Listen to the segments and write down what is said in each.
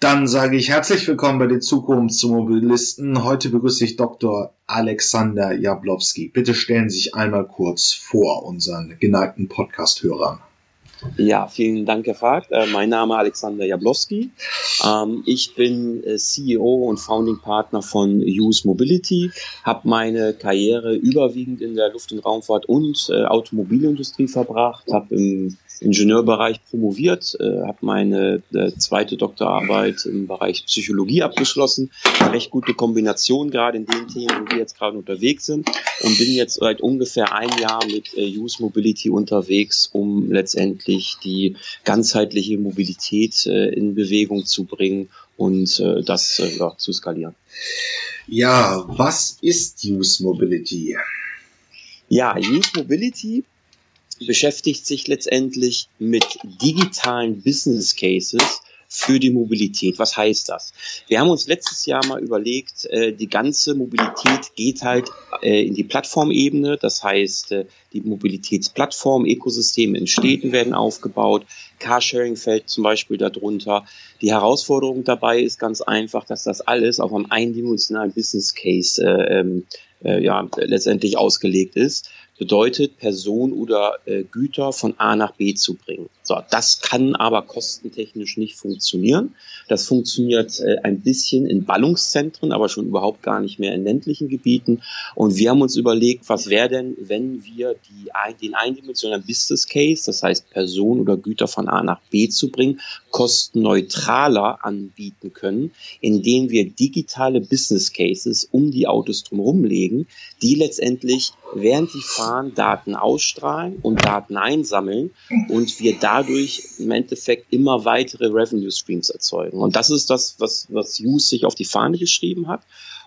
Dann sage ich herzlich willkommen bei den Zukunftsmobilisten. Heute begrüße ich Dr. Alexander Jablowski. Bitte stellen Sie sich einmal kurz vor unseren geneigten Podcast-Hörern. Ja, vielen Dank, Herr Fahrt. Äh, mein Name ist Alexander Jablowski. Ähm, ich bin äh, CEO und Founding Partner von Use Mobility, habe meine Karriere überwiegend in der Luft- und Raumfahrt und äh, Automobilindustrie verbracht, habe im Ingenieurbereich promoviert, äh, habe meine äh, zweite Doktorarbeit im Bereich Psychologie abgeschlossen. Eine recht gute Kombination gerade in den Themen, wo wir jetzt gerade unterwegs sind und bin jetzt seit ungefähr ein Jahr mit äh, Use Mobility unterwegs, um letztendlich die ganzheitliche Mobilität äh, in Bewegung zu bringen und äh, das äh, ja, zu skalieren. Ja, was ist Use Mobility? Ja, Use Mobility beschäftigt sich letztendlich mit digitalen Business Cases für die Mobilität. Was heißt das? Wir haben uns letztes Jahr mal überlegt, äh, die ganze Mobilität geht halt äh, in die Plattformebene. Das heißt, äh, die Mobilitätsplattform, Ökosysteme in Städten werden aufgebaut. Carsharing fällt zum Beispiel darunter. Die Herausforderung dabei ist ganz einfach, dass das alles auf einem eindimensionalen Business Case äh, ähm, äh, ja, letztendlich ausgelegt ist bedeutet, Personen oder äh, Güter von A nach B zu bringen. So, das kann aber kostentechnisch nicht funktionieren. Das funktioniert äh, ein bisschen in Ballungszentren, aber schon überhaupt gar nicht mehr in ländlichen Gebieten. Und wir haben uns überlegt, was wäre denn, wenn wir die, den eindimensionalen Business Case, das heißt Personen oder Güter von A nach B zu bringen, kostenneutraler anbieten können, indem wir digitale Business Cases um die Autos drumherum legen, die letztendlich während sie fahren Daten ausstrahlen und Daten einsammeln und wir dadurch im Endeffekt immer weitere Revenue Streams erzeugen. Und das ist das, was, was Use sich auf die Fahne geschrieben hat.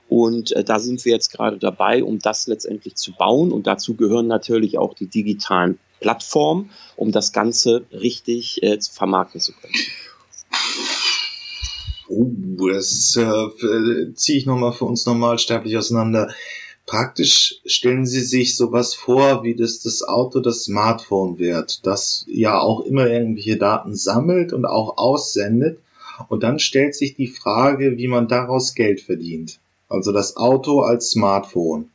Und äh, da sind wir jetzt gerade dabei, um das letztendlich zu bauen. Und dazu gehören natürlich auch die digitalen Plattformen, um das Ganze richtig äh, zu vermarkten zu können. Oh, das äh, ziehe ich nochmal für uns normalsterblich auseinander. Praktisch stellen Sie sich sowas vor, wie das das Auto das Smartphone wird, das ja auch immer irgendwelche Daten sammelt und auch aussendet. Und dann stellt sich die Frage, wie man daraus Geld verdient. Also das Auto als Smartphone.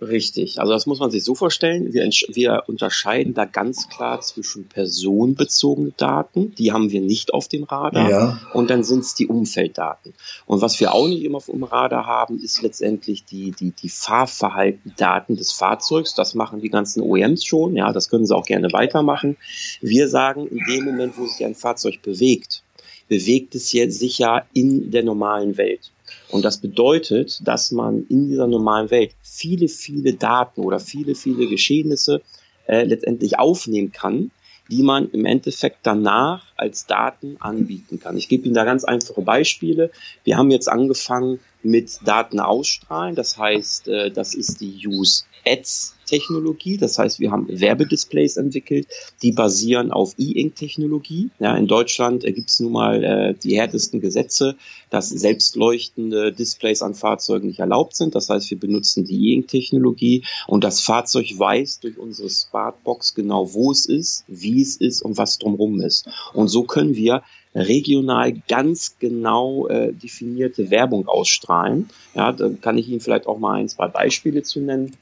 Richtig. Also das muss man sich so vorstellen. Wir, wir unterscheiden da ganz klar zwischen personenbezogenen Daten, die haben wir nicht auf dem Radar, ja. und dann sind es die Umfelddaten. Und was wir auch nicht immer auf dem Radar haben, ist letztendlich die, die, die Fahrverhaltendaten des Fahrzeugs. Das machen die ganzen OEMs schon. Ja, das können sie auch gerne weitermachen. Wir sagen, in dem Moment, wo sich ein Fahrzeug bewegt, bewegt es sich ja in der normalen Welt. Und das bedeutet, dass man in dieser normalen Welt viele, viele Daten oder viele, viele Geschehnisse äh, letztendlich aufnehmen kann, die man im Endeffekt danach als Daten anbieten kann. Ich gebe Ihnen da ganz einfache Beispiele. Wir haben jetzt angefangen mit Daten ausstrahlen. Das heißt, äh, das ist die Use Ads Technologie. Das heißt, wir haben Werbedisplays entwickelt, die basieren auf E-Ink-Technologie. Ja, in Deutschland äh, gibt es nun mal äh, die härtesten Gesetze, dass selbstleuchtende Displays an Fahrzeugen nicht erlaubt sind. Das heißt, wir benutzen die E-Ink-Technologie und das Fahrzeug weiß durch unsere Smartbox genau, wo es ist, wie es ist und was drumherum ist. Und so können wir regional ganz genau äh, definierte Werbung ausstrahlen. Ja, da kann ich Ihnen vielleicht auch mal ein, zwei Beispiele zu nennen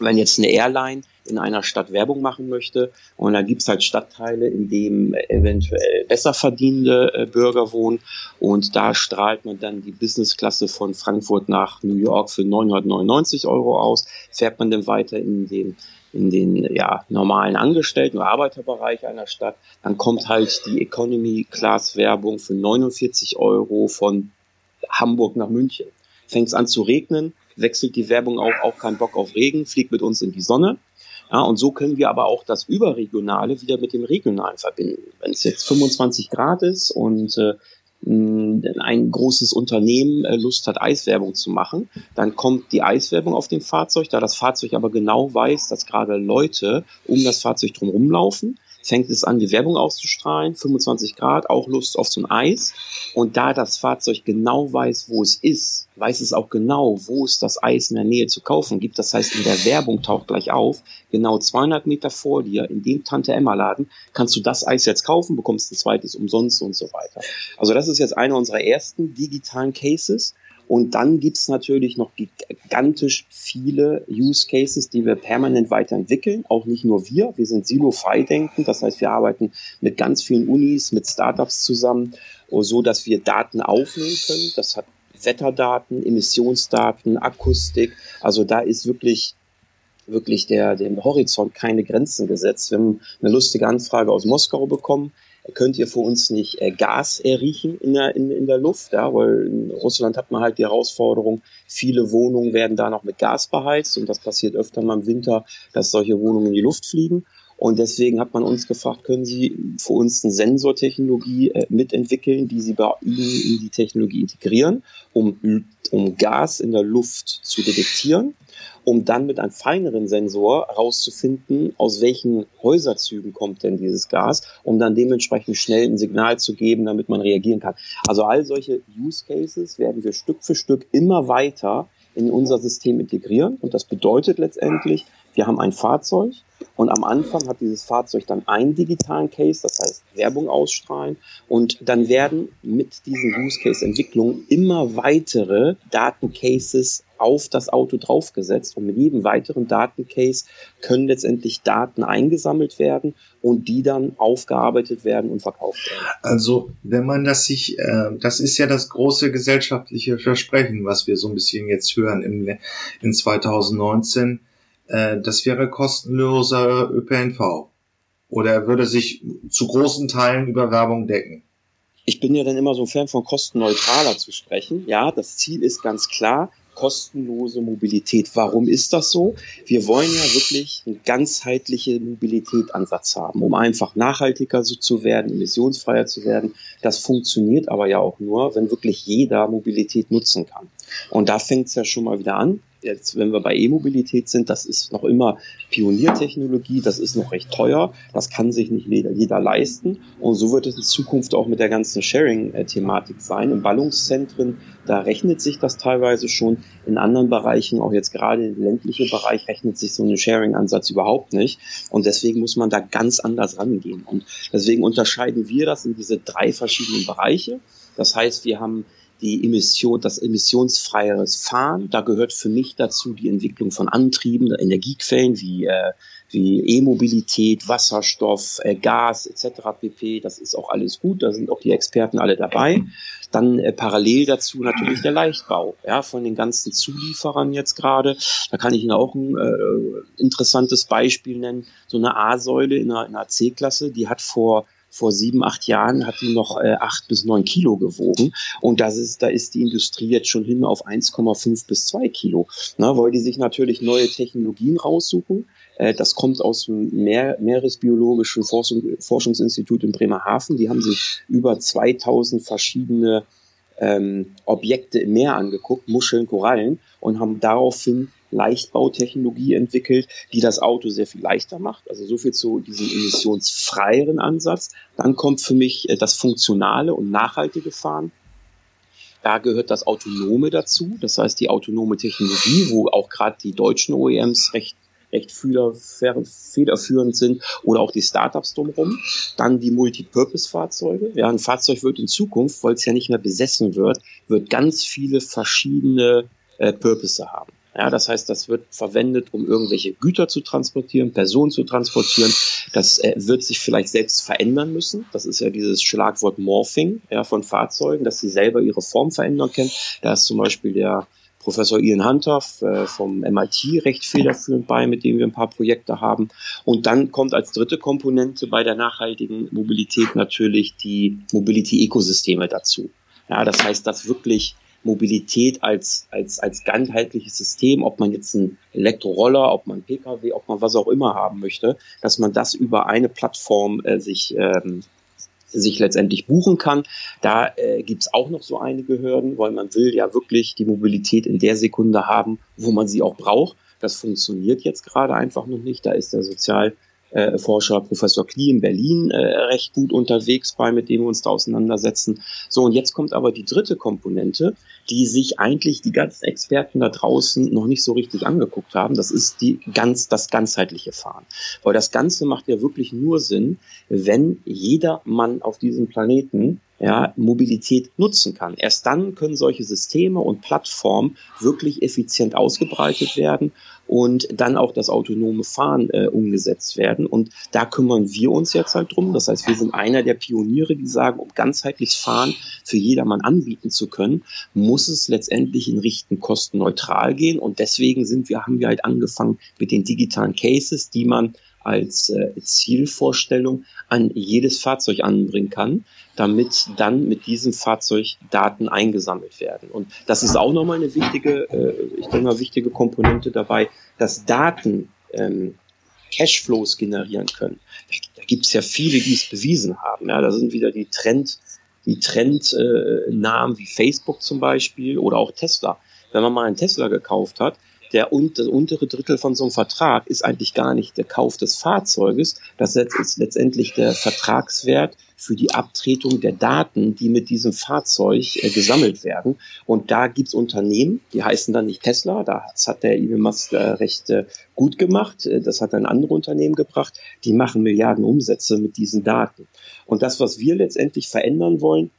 wenn jetzt eine Airline in einer Stadt Werbung machen möchte. Und da gibt's halt Stadtteile, in denen eventuell besser verdienende äh, Bürger wohnen. Und da strahlt man dann die Businessklasse von Frankfurt nach New York für 999 Euro aus, fährt man dann weiter in den in den ja, normalen Angestellten- oder Arbeiterbereich einer Stadt, dann kommt halt die Economy-Class-Werbung für 49 Euro von Hamburg nach München. Fängt es an zu regnen, wechselt die Werbung auch, auch keinen Bock auf Regen, fliegt mit uns in die Sonne. Ja, und so können wir aber auch das Überregionale wieder mit dem Regionalen verbinden. Wenn es jetzt 25 Grad ist und äh, ein großes Unternehmen äh, Lust hat, Eiswerbung zu machen, dann kommt die Eiswerbung auf dem Fahrzeug, da das Fahrzeug aber genau weiß, dass gerade Leute um das Fahrzeug drumherum laufen, fängt es an, die Werbung auszustrahlen, 25 Grad, auch Lust auf so ein Eis. Und da das Fahrzeug genau weiß, wo es ist, weiß es auch genau, wo es das Eis in der Nähe zu kaufen gibt. Das heißt, in der Werbung taucht gleich auf, genau 200 Meter vor dir, in dem Tante-Emma-Laden, kannst du das Eis jetzt kaufen, bekommst ein zweites umsonst und so weiter. Also das ist jetzt einer unserer ersten digitalen Cases. Und dann gibt's natürlich noch gigantisch viele Use Cases, die wir permanent weiterentwickeln. Auch nicht nur wir, wir sind silo-frei denken. Das heißt, wir arbeiten mit ganz vielen Unis, mit Startups zusammen, so dass wir Daten aufnehmen können. Das hat Wetterdaten, Emissionsdaten, Akustik. Also da ist wirklich wirklich der, dem Horizont keine Grenzen gesetzt. Wir haben eine lustige Anfrage aus Moskau bekommen könnt ihr für uns nicht äh, Gas erriechen in der, in, in der Luft, ja, weil in Russland hat man halt die Herausforderung, viele Wohnungen werden da noch mit Gas beheizt und das passiert öfter mal im Winter, dass solche Wohnungen in die Luft fliegen. Und deswegen hat man uns gefragt, können Sie für uns eine Sensortechnologie äh, mitentwickeln, die Sie bei Ihnen in die Technologie integrieren, um, um Gas in der Luft zu detektieren um dann mit einem feineren Sensor herauszufinden, aus welchen Häuserzügen kommt denn dieses Gas, um dann dementsprechend schnell ein Signal zu geben, damit man reagieren kann. Also all solche Use Cases werden wir Stück für Stück immer weiter in unser System integrieren. Und das bedeutet letztendlich, wir haben ein Fahrzeug und am Anfang hat dieses Fahrzeug dann einen digitalen Case, das heißt Werbung ausstrahlen. Und dann werden mit diesen Use Case Entwicklungen immer weitere Datencases auf das Auto draufgesetzt und mit jedem weiteren Datencase können letztendlich Daten eingesammelt werden und die dann aufgearbeitet werden und verkauft werden. Also wenn man das sich, äh, das ist ja das große gesellschaftliche Versprechen, was wir so ein bisschen jetzt hören in, in 2019 äh, das wäre kostenloser ÖPNV. Oder er würde sich zu großen Teilen über Werbung decken. Ich bin ja dann immer so ein Fan von kostenneutraler zu sprechen. Ja, das Ziel ist ganz klar, kostenlose Mobilität. Warum ist das so? Wir wollen ja wirklich einen ganzheitlichen Mobilitätsansatz haben, um einfach nachhaltiger zu werden, emissionsfreier zu werden. Das funktioniert aber ja auch nur, wenn wirklich jeder Mobilität nutzen kann. Und da fängt es ja schon mal wieder an jetzt, wenn wir bei E-Mobilität sind, das ist noch immer Pioniertechnologie, das ist noch recht teuer, das kann sich nicht jeder, jeder leisten. Und so wird es in Zukunft auch mit der ganzen Sharing-Thematik sein. In Ballungszentren, da rechnet sich das teilweise schon. In anderen Bereichen, auch jetzt gerade im ländlichen Bereich, rechnet sich so ein Sharing-Ansatz überhaupt nicht. Und deswegen muss man da ganz anders rangehen. Und deswegen unterscheiden wir das in diese drei verschiedenen Bereiche. Das heißt, wir haben die Emission, das emissionsfreieres Fahren. Da gehört für mich dazu die Entwicklung von Antrieben, Energiequellen wie äh, wie E-Mobilität, Wasserstoff, äh, Gas etc. pp. Das ist auch alles gut. Da sind auch die Experten alle dabei. Dann äh, parallel dazu natürlich der Leichtbau, ja, von den ganzen Zulieferern jetzt gerade. Da kann ich Ihnen auch ein äh, interessantes Beispiel nennen. So eine A-Säule in einer, in einer C-Klasse, die hat vor vor sieben, acht Jahren hat die noch äh, acht bis neun Kilo gewogen. Und das ist, da ist die Industrie jetzt schon hin auf 1,5 bis zwei Kilo. Na, weil die sich natürlich neue Technologien raussuchen. Äh, das kommt aus dem Meer, Meeresbiologischen Forschung, Forschungsinstitut in Bremerhaven. Die haben sich über 2000 verschiedene ähm, Objekte im Meer angeguckt, Muscheln, Korallen, und haben daraufhin Leichtbautechnologie entwickelt, die das Auto sehr viel leichter macht. Also so viel zu diesem emissionsfreieren Ansatz. Dann kommt für mich äh, das funktionale und nachhaltige Fahren. Da gehört das Autonome dazu, das heißt die autonome Technologie, wo auch gerade die deutschen OEMs recht recht federführend sind oder auch die Startups drumherum. Dann die Multipurpose-Fahrzeuge. Ja, ein Fahrzeug wird in Zukunft, weil es ja nicht mehr besessen wird, wird ganz viele verschiedene äh, Purpose haben. Ja, das heißt, das wird verwendet, um irgendwelche Güter zu transportieren, Personen zu transportieren. Das äh, wird sich vielleicht selbst verändern müssen. Das ist ja dieses Schlagwort Morphing ja, von Fahrzeugen, dass sie selber ihre Form verändern können. Da ist zum Beispiel der Professor Ian Hunter äh, vom MIT recht federführend bei, mit dem wir ein paar Projekte haben. Und dann kommt als dritte Komponente bei der nachhaltigen Mobilität natürlich die Mobility-Ökosysteme dazu. Ja, das heißt, dass wirklich Mobilität als, als, als ganzheitliches System, ob man jetzt einen Elektroroller, ob man Pkw, ob man was auch immer haben möchte, dass man das über eine Plattform äh, sich, ähm, sich letztendlich buchen kann. Da äh, gibt es auch noch so einige Hürden, weil man will ja wirklich die Mobilität in der Sekunde haben, wo man sie auch braucht. Das funktioniert jetzt gerade einfach noch nicht. Da ist der Sozial äh, Forscher Professor Klee in Berlin äh, recht gut unterwegs bei, mit dem wir uns da auseinandersetzen. So, und jetzt kommt aber die dritte Komponente, die sich eigentlich die ganzen Experten da draußen noch nicht so richtig angeguckt haben. Das ist die ganz, das ganzheitliche Fahren. Weil das Ganze macht ja wirklich nur Sinn, wenn jeder Mann auf diesem Planeten ja, Mobilität nutzen kann. Erst dann können solche Systeme und Plattformen wirklich effizient ausgebreitet werden und dann auch das autonome Fahren äh, umgesetzt werden. Und da kümmern wir uns jetzt halt drum. Das heißt, wir sind einer der Pioniere, die sagen, um ganzheitlich Fahren für jedermann anbieten zu können, muss es letztendlich in Richten kostenneutral gehen. Und deswegen sind wir, haben wir halt angefangen mit den digitalen Cases, die man als äh, Zielvorstellung an jedes Fahrzeug anbringen kann, damit dann mit diesem Fahrzeug Daten eingesammelt werden. Und das ist auch nochmal eine wichtige, äh, ich denke mal, wichtige Komponente dabei, dass Daten ähm, Cashflows generieren können. Da, gibt es ja viele, die es bewiesen haben. Ja, da sind wieder die Trend, die Trendnamen äh, wie Facebook zum Beispiel oder auch Tesla. Wenn man mal einen Tesla gekauft hat, der untere Drittel von so einem Vertrag ist eigentlich gar nicht der Kauf des Fahrzeuges. Das ist letztendlich der Vertragswert für die Abtretung der Daten, die mit diesem Fahrzeug äh, gesammelt werden. Und da gibt's Unternehmen, die heißen dann nicht Tesla, das hat der Elon Musk äh, recht äh, gut gemacht. Das hat ein anderes Unternehmen gebracht. Die machen Milliarden Umsätze mit diesen Daten. Und das, was wir letztendlich verändern wollen,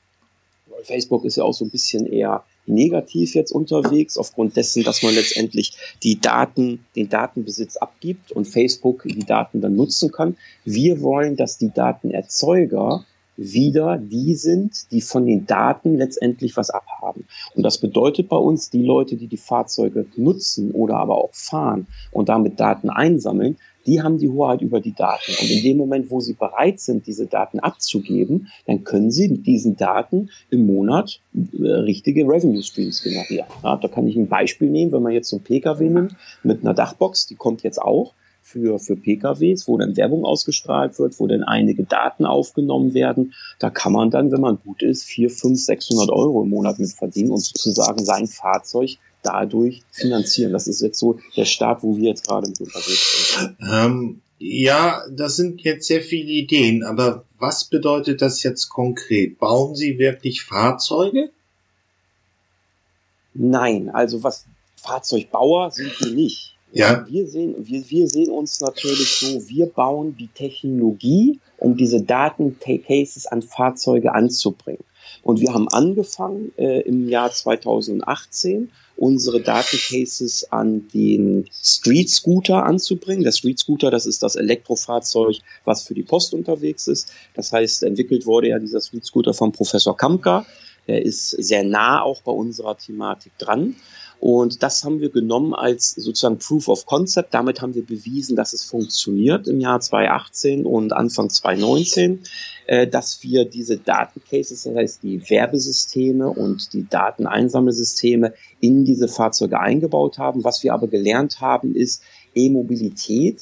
Facebook ist ja auch so ein bisschen eher negativ jetzt unterwegs, aufgrund dessen, dass man letztendlich die Daten, den Datenbesitz abgibt und Facebook die Daten dann nutzen kann. Wir wollen, dass die Datenerzeuger wieder die sind, die von den Daten letztendlich was abhaben. Und das bedeutet bei uns, die Leute, die die Fahrzeuge nutzen oder aber auch fahren und damit Daten einsammeln, die haben die Hoheit über die Daten. Und in dem Moment, wo sie bereit sind, diese Daten abzugeben, dann können sie mit diesen Daten im Monat äh, richtige Revenue Streams generieren. Ja, da kann ich ein Beispiel nehmen, wenn man jetzt so einen Pkw nimmt mit einer Dachbox, die kommt jetzt auch für, für PKWs, wo dann Werbung ausgestrahlt wird, wo dann einige Daten aufgenommen werden. Da kann man dann, wenn man gut ist, 4, 5, 600 Euro im Monat mit verdienen und sozusagen sein Fahrzeug dadurch finanzieren. Das ist jetzt so der Start, wo wir jetzt gerade mit unterwegs sind. Ähm, ja, das sind jetzt sehr viele Ideen, aber was bedeutet das jetzt konkret? Bauen Sie wirklich Fahrzeuge? Nein, also was Fahrzeugbauer sind wir nicht. Ja. Wir sehen, wir, wir sehen uns natürlich so, wir bauen die Technologie, um diese Datencases an Fahrzeuge anzubringen. Und wir haben angefangen äh, im Jahr 2018 unsere Datencases an den Street Scooter anzubringen. Der Street Scooter, das ist das Elektrofahrzeug, was für die Post unterwegs ist. Das heißt, entwickelt wurde ja dieser Street Scooter von Professor Kamka. Der ist sehr nah auch bei unserer Thematik dran. Und das haben wir genommen als sozusagen Proof of Concept. Damit haben wir bewiesen, dass es funktioniert im Jahr 2018 und Anfang 2019, äh, dass wir diese Datencases, das heißt die Werbesysteme und die Dateneinsammelsysteme in diese Fahrzeuge eingebaut haben. Was wir aber gelernt haben, ist, E-Mobilität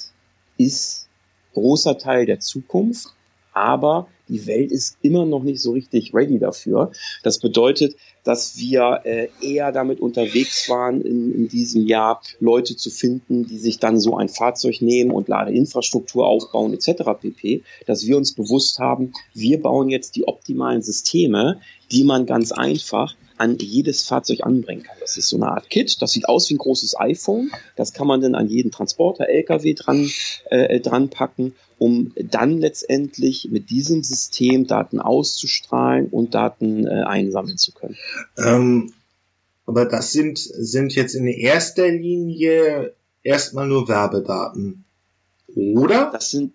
ist großer Teil der Zukunft, aber die Welt ist immer noch nicht so richtig ready dafür. Das bedeutet, dass wir äh, eher damit unterwegs waren, in, in diesem Jahr Leute zu finden, die sich dann so ein Fahrzeug nehmen und Ladeinfrastruktur aufbauen etc. pp. Dass wir uns bewusst haben, wir bauen jetzt die optimalen Systeme, die man ganz einfach an jedes Fahrzeug anbringen kann. Das ist so eine Art Kit, das sieht aus wie ein großes iPhone. Das kann man dann an jeden Transporter, LKW dran, äh, dran packen, um dann letztendlich mit diesem System Daten auszustrahlen und Daten äh, einsammeln zu können. Ähm, aber das sind, sind jetzt in erster Linie erstmal nur Werbedaten. Oder? Das sind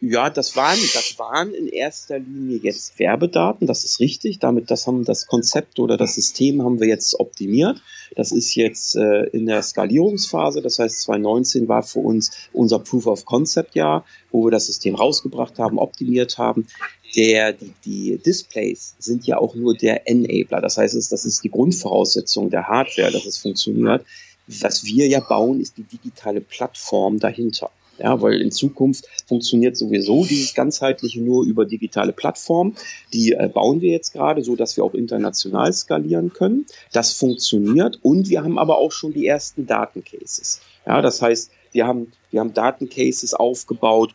ja, das waren, das waren in erster Linie jetzt Werbedaten, das ist richtig. Damit, das haben das Konzept oder das System haben wir jetzt optimiert. Das ist jetzt äh, in der Skalierungsphase. Das heißt, 2019 war für uns unser Proof of Concept Jahr, wo wir das System rausgebracht haben, optimiert haben. Der, die, die Displays sind ja auch nur der Enabler. Das heißt, das ist die Grundvoraussetzung der Hardware, dass es funktioniert. Was wir ja bauen, ist die digitale Plattform dahinter. Ja, weil in Zukunft funktioniert sowieso dieses ganzheitliche nur über digitale Plattformen. Die äh, bauen wir jetzt gerade, so dass wir auch international skalieren können. Das funktioniert und wir haben aber auch schon die ersten Datencases. Ja, das heißt, wir haben, wir haben Datencases aufgebaut,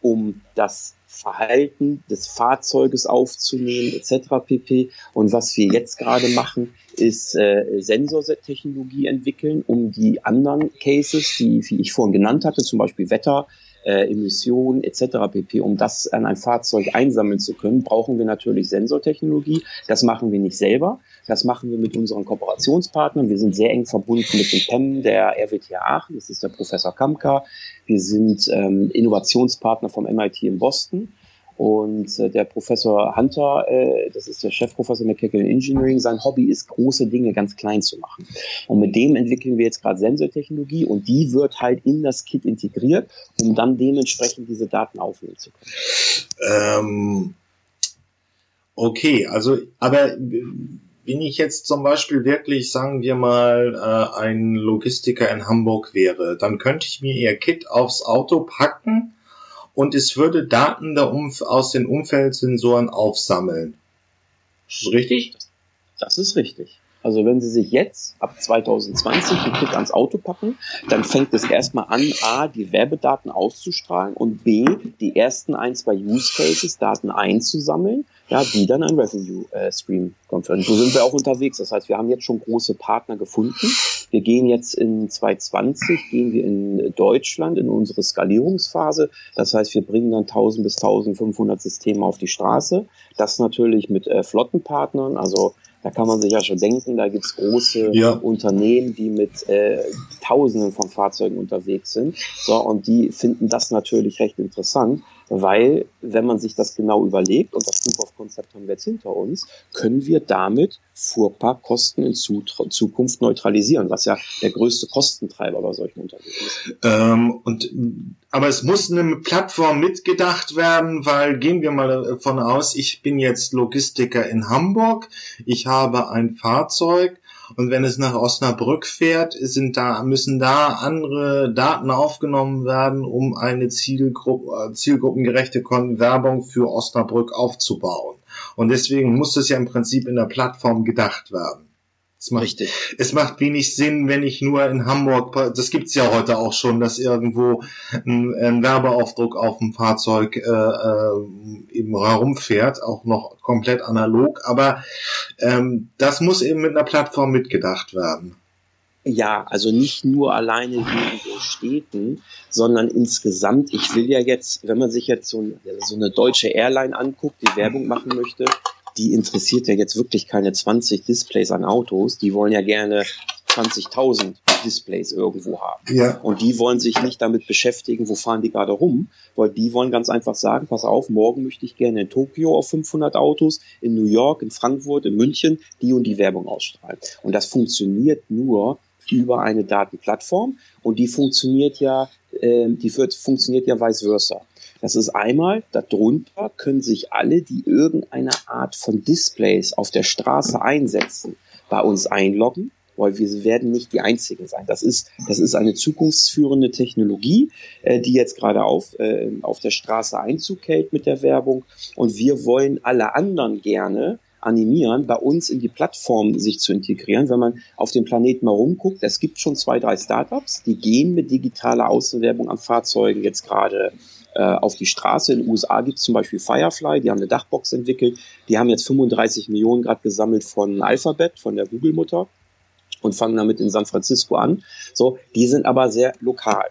um das Verhalten des Fahrzeuges aufzunehmen, etc. pp. Und was wir jetzt gerade machen, ist äh, Sensortechnologie entwickeln, um die anderen Cases, die wie ich vorhin genannt hatte, zum Beispiel Wetter, äh, Emissionen etc. pp. Um das an ein Fahrzeug einsammeln zu können, brauchen wir natürlich Sensortechnologie. Das machen wir nicht selber. Das machen wir mit unseren Kooperationspartnern. Wir sind sehr eng verbunden mit dem PEM der RWTH Aachen. Das ist der Professor Kamka. Wir sind ähm, Innovationspartner vom MIT in Boston. Und äh, der Professor Hunter, äh, das ist der Chefprofessor Mechanical Engineering, sein Hobby ist, große Dinge ganz klein zu machen. Und mit dem entwickeln wir jetzt gerade Sensortechnologie und die wird halt in das Kit integriert, um dann dementsprechend diese Daten aufnehmen zu können. Ähm, okay, also, aber wenn ich jetzt zum Beispiel wirklich, sagen wir mal, äh, ein Logistiker in Hamburg wäre, dann könnte ich mir ihr Kit aufs Auto packen und es würde Daten aus den Umfeldsensoren aufsammeln. Ist das richtig? Das ist richtig. Also wenn Sie sich jetzt ab 2020 ein Kit ans Auto packen, dann fängt es erstmal an, A, die Werbedaten auszustrahlen und B, die ersten ein, zwei Use Cases, Daten einzusammeln, ja, die dann ein Revenue äh, Stream konferieren. So sind wir auch unterwegs. Das heißt, wir haben jetzt schon große Partner gefunden. Wir gehen jetzt in 2020, gehen wir in Deutschland in unsere Skalierungsphase. Das heißt, wir bringen dann 1000 bis 1500 Systeme auf die Straße. Das natürlich mit äh, Flottenpartnern, also da kann man sich ja schon denken, da gibt's große ja. Unternehmen, die mit äh, Tausenden von Fahrzeugen unterwegs sind. So, und die finden das natürlich recht interessant, weil wenn man sich das genau überlegt, und das Proof of Concept haben wir jetzt hinter uns, können wir damit Fuhrparkkosten in Zukunft neutralisieren, was ja der größte Kostentreiber bei solchen Unternehmen ist. Ähm, und, aber es muss eine Plattform mitgedacht werden, weil gehen wir mal davon aus, ich bin jetzt Logistiker in Hamburg, ich habe ein Fahrzeug, und wenn es nach Osnabrück fährt, sind da, müssen da andere Daten aufgenommen werden, um eine Zielgruppe, äh, zielgruppengerechte Werbung für Osnabrück aufzubauen. Und deswegen muss das ja im Prinzip in der Plattform gedacht werden. Es macht, Richtig. Es macht wenig Sinn, wenn ich nur in Hamburg, das gibt's ja heute auch schon, dass irgendwo ein, ein Werbeaufdruck auf dem Fahrzeug äh, äh, eben herumfährt, auch noch komplett analog. Aber ähm, das muss eben mit einer Plattform mitgedacht werden. Ja, also nicht nur alleine wegen der Städten, sondern insgesamt. Ich will ja jetzt, wenn man sich jetzt so, so eine deutsche Airline anguckt, die Werbung machen möchte, die interessiert ja jetzt wirklich keine 20 Displays an Autos, die wollen ja gerne 20.000 Displays irgendwo haben. Ja. Und die wollen sich nicht damit beschäftigen, wo fahren die gerade rum, weil die wollen ganz einfach sagen, pass auf, morgen möchte ich gerne in Tokio auf 500 Autos, in New York, in Frankfurt, in München die und die Werbung ausstrahlen. Und das funktioniert nur über eine Datenplattform und die funktioniert ja, äh, die wird, funktioniert ja vice versa. Das ist einmal, darunter können sich alle, die irgendeine Art von Displays auf der Straße einsetzen, bei uns einloggen, weil wir werden nicht die Einzigen sein. Das ist, das ist eine zukunftsführende Technologie, äh, die jetzt gerade auf, äh, auf der Straße Einzug hält mit der Werbung. Und wir wollen alle anderen gerne animieren, bei uns in die Plattform sich zu integrieren. Wenn man auf dem Planeten mal rumguckt, es gibt schon zwei, drei Startups, die gehen mit digitaler Außenwerbung an Fahrzeugen jetzt gerade äh, auf die Straße. In den USA gibt es zum Beispiel Firefly, die haben eine Dachbox entwickelt. Die haben jetzt 35 Millionen Grad gesammelt von Alphabet, von der Google-Mutter und fangen damit in San Francisco an. So, die sind aber sehr lokal.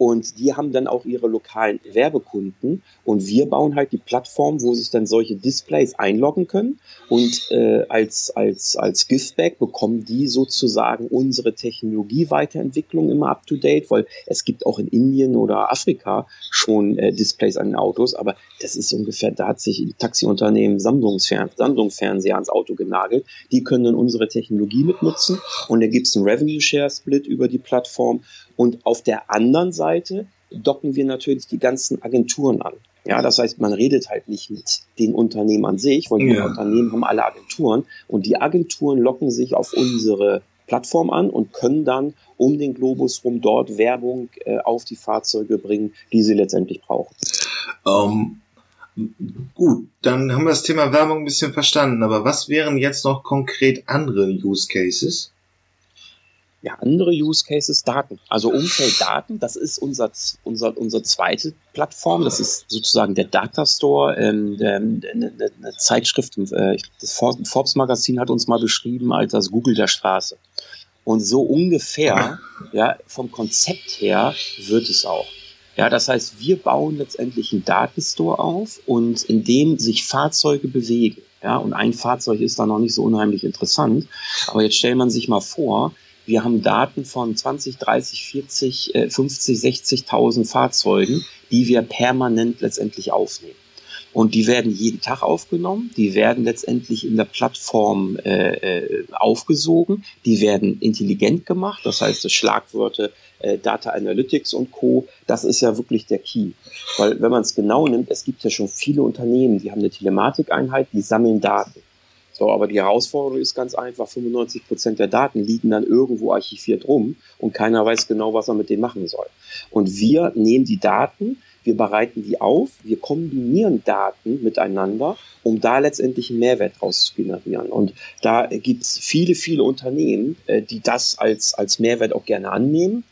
Und die haben dann auch ihre lokalen Werbekunden. Und wir bauen halt die Plattform, wo sich dann solche Displays einloggen können. Und äh, als, als, als Giftback bekommen die sozusagen unsere Technologie-Weiterentwicklung immer up-to-date, weil es gibt auch in Indien oder Afrika schon äh, Displays an den Autos. Aber das ist ungefähr, da hat sich ein Taxiunternehmen Samsung ans Auto genagelt. Die können dann unsere Technologie mitnutzen. Und da gibt es einen Revenue-Share-Split über die Plattform. Und auf der anderen Seite docken wir natürlich die ganzen Agenturen an. Ja, das heißt, man redet halt nicht mit den Unternehmen an sich, weil die ja. Unternehmen haben alle Agenturen und die Agenturen locken sich auf unsere Plattform an und können dann um den Globus rum dort Werbung äh, auf die Fahrzeuge bringen, die sie letztendlich brauchen. Um, ähm, gut, dann haben wir das Thema Werbung ein bisschen verstanden, aber was wären jetzt noch konkret andere Use Cases? Ja, andere Use Cases Daten. Also Umfelddaten, das ist unser, unser, unsere zweite Plattform. Das ist sozusagen der Data Store, ähm, der, eine, eine Zeitschrift, äh, das Forbes Magazin hat uns mal beschrieben als das Google der Straße. Und so ungefähr, ja, vom Konzept her wird es auch. Ja, das heißt, wir bauen letztendlich einen Datenstore auf und in dem sich Fahrzeuge bewegen. Ja, und ein Fahrzeug ist da noch nicht so unheimlich interessant. Aber jetzt stellt man sich mal vor, wir haben Daten von 20, 30, 40, 50, 60.000 Fahrzeugen, die wir permanent letztendlich aufnehmen. Und die werden jeden Tag aufgenommen, die werden letztendlich in der Plattform äh, äh, aufgesogen, die werden intelligent gemacht, das heißt das Schlagwörter äh, Data Analytics und Co., das ist ja wirklich der Key. Weil wenn man es genau nimmt, es gibt ja schon viele Unternehmen, die haben eine Telematikeinheit, die sammeln Daten. So, aber die Herausforderung ist ganz einfach, 95 Prozent der Daten liegen dann irgendwo archiviert rum und keiner weiß genau, was er mit denen machen soll. Und wir nehmen die Daten, wir bereiten die auf, wir kombinieren Daten miteinander, um da letztendlich einen Mehrwert draus zu generieren. Und da gibt es viele, viele Unternehmen, äh, die das als, als Mehrwert auch gerne annehmen.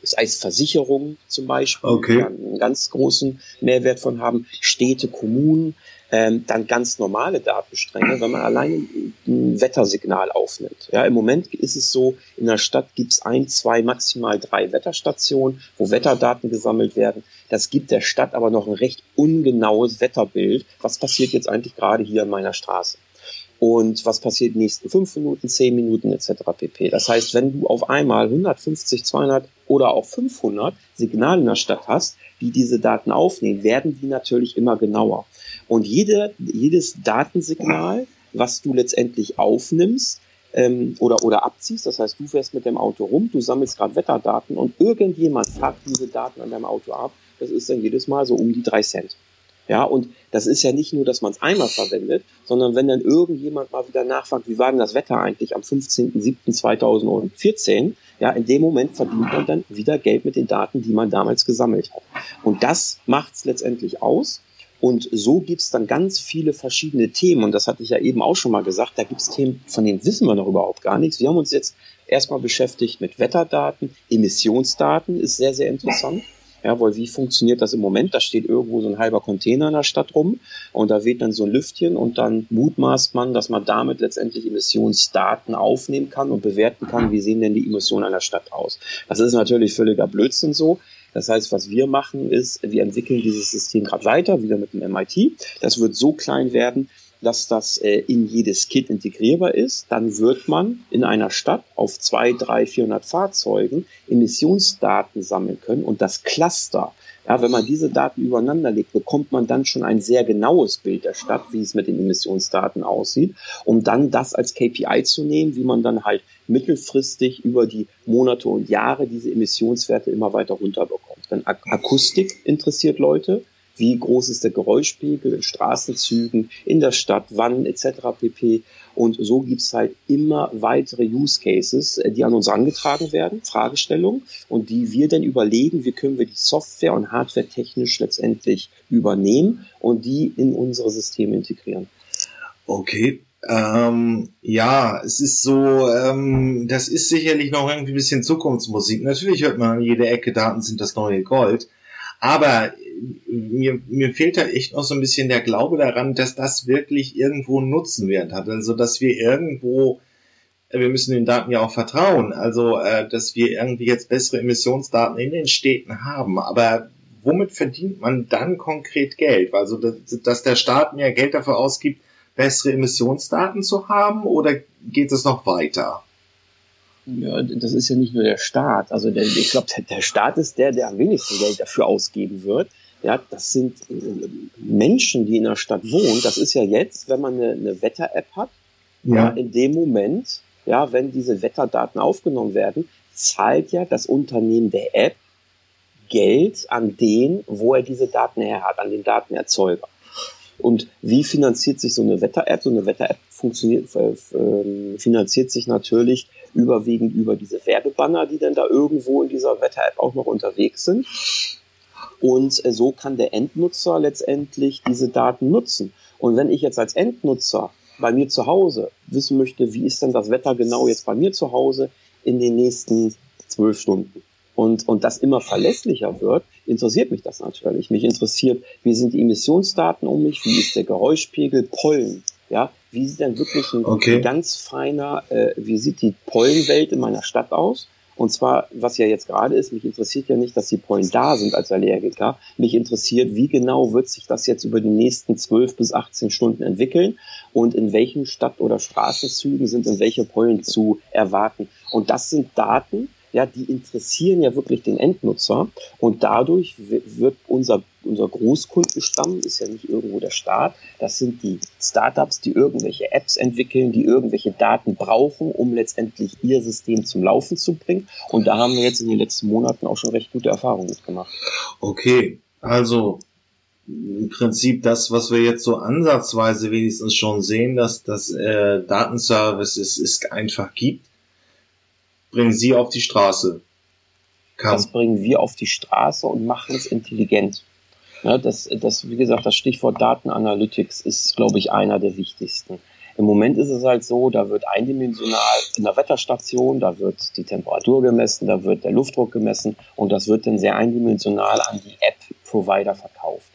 Das heißt Versicherungen zum Beispiel, okay. die einen ganz großen Mehrwert von haben, Städte, Kommunen, ähm, dann ganz normale Datenstränge, wenn man allein ein Wettersignal aufnimmt. Ja, im Moment ist es so, in der Stadt gibt es ein, zwei, maximal drei Wetterstationen, wo Wetterdaten gesammelt werden. Das gibt der Stadt aber noch ein recht ungenaues Wetterbild. Was passiert jetzt eigentlich gerade hier in meiner Straße? und was passiert in den nächsten fünf Minuten, zehn Minuten etc. pp. Das heißt, wenn du auf einmal 150, 200 oder auch 500 Signale in der Stadt hast, die diese Daten aufnehmen, werden die natürlich immer genauer. Und jede, jedes Datensignal, was du letztendlich aufnimmst, ähm, oder, oder abziehst. Das heißt, du fährst mit dem Auto rum, du sammelst gerade Wetterdaten und irgendjemand fragt diese Daten an deinem Auto ab. Das ist dann jedes Mal so um die drei Cent. Ja, und das ist ja nicht nur, dass man es einmal verwendet, sondern wenn dann irgendjemand mal wieder nachfragt, wie war denn das Wetter eigentlich am 15.07.2014, ja, in dem Moment verdient man dann wieder Geld mit den Daten, die man damals gesammelt hat. Und das macht es letztendlich aus. Und so gibt's dann ganz viele verschiedene Themen. Und das hatte ich ja eben auch schon mal gesagt. Da gibt's Themen, von denen wissen wir noch überhaupt gar nichts. Wir haben uns jetzt erstmal beschäftigt mit Wetterdaten. Emissionsdaten ist sehr, sehr interessant. Ja, weil wie funktioniert das im Moment? Da steht irgendwo so ein halber Container in der Stadt rum und da weht dann so ein Lüftchen und dann mutmaßt man, dass man damit letztendlich Emissionsdaten aufnehmen kann und bewerten kann, wie sehen denn die Emissionen einer Stadt aus. Das ist natürlich völliger Blödsinn so. Das heißt, was wir machen ist, wir entwickeln dieses System gerade weiter, wieder mit dem MIT. Das wird so klein werden, dass das äh, in jedes Kit integrierbar ist, dann wird man in einer Stadt auf zwei, drei, 400 Fahrzeugen Emissionsdaten sammeln können und das Cluster, ja, wenn man diese Daten übereinander legt, bekommt man dann schon ein sehr genaues Bild der Stadt, wie es mit den Emissionsdaten aussieht, um dann das als KPI zu nehmen, wie man dann halt mittelfristig über die Monate und Jahre diese Emissionswerte immer weiter runterbekommt. Dann Akustik interessiert Leute, wie groß ist der Geräuschpegel in Straßenzügen, in der Stadt, wann etc. pp. Und so gibt's halt immer weitere Use Cases, äh, die an uns angetragen werden, Fragestellungen, und die wir dann überlegen, wie können wir die Software und Hardware technisch letztendlich übernehmen und die in unsere Systeme integrieren. Okay, ähm, ja, es ist so, ähm, das ist sicherlich noch irgendwie ein bisschen Zukunftsmusik. Natürlich hört man an jeder Ecke, Daten sind das neue Gold. Aber mir, mir fehlt da echt noch so ein bisschen der Glaube daran, dass das wirklich irgendwo einen Nutzenwert hat. Also, dass wir irgendwo, äh, wir müssen den Daten ja auch vertrauen, also, äh, dass wir irgendwie jetzt bessere Emissionsdaten in den Städten haben. Aber womit verdient man dann konkret Geld? Also, dass, dass der Staat mehr Geld dafür ausgibt, bessere Emissionsdaten zu haben oder geht es noch weiter? Ja, das ist ja nicht nur der Staat. Also der, ich glaube, der, der Staat ist der, der am wenigsten Geld dafür ausgeben wird. Ja, das sind äh, Menschen, die in der Stadt wohnen. Das ist ja jetzt, wenn man eine, eine Wetter-App hat, ja. ja, in dem Moment, ja, wenn diese Wetterdaten aufgenommen werden, zahlt ja das Unternehmen der App Geld an den, wo er diese Daten her hat, an den Datenerzeuger. Und wie finanziert sich so eine Wetter-App? So eine Wetter-App funktioniert, äh, finanziert sich natürlich überwiegend über diese Werbebanner, die dann da irgendwo in dieser Wetter-App auch noch unterwegs sind. Und äh, so kann der Endnutzer letztendlich diese Daten nutzen. Und wenn ich jetzt als Endnutzer bei mir zu Hause wissen möchte, wie ist denn das Wetter genau jetzt bei mir zu Hause, in den nächsten zwölf Stunden. Und, und das immer verlässlicher wird, interessiert mich das natürlich. Mich interessiert, wie sind die Emissionsdaten um mich, wie ist der Geräuschpegel, Pollen. Ja, wie sieht denn wirklich ein, okay. ganz feiner, äh, wie sieht die Pollenwelt in meiner Stadt aus? Und zwar, was ja jetzt gerade ist, mich interessiert ja nicht, dass die Pollen da sind als Allergiker. Mich interessiert, wie genau wird sich das jetzt über die nächsten 12 bis 18 Stunden entwickeln und in welchen Stadt- oder Straßenzügen sind in welche Pollen zu erwarten. Und das sind Daten, ja, die interessieren ja wirklich den Endnutzer und dadurch wird unser, unser Großkundenstamm, ist ja nicht irgendwo der Staat, das sind die Startups, die irgendwelche Apps entwickeln, die irgendwelche Daten brauchen, um letztendlich ihr System zum Laufen zu bringen. Und da haben wir jetzt in den letzten Monaten auch schon recht gute Erfahrungen mitgemacht. Okay, also im Prinzip das, was wir jetzt so ansatzweise wenigstens schon sehen, dass das äh, Datenservice es einfach gibt bringen Sie auf die Straße. Kann. Das bringen wir auf die Straße und machen es intelligent. Ja, das, das, wie gesagt, das Stichwort Datenanalytics ist, glaube ich, einer der wichtigsten. Im Moment ist es halt so, da wird eindimensional in der Wetterstation, da wird die Temperatur gemessen, da wird der Luftdruck gemessen und das wird dann sehr eindimensional an die App-Provider verkauft.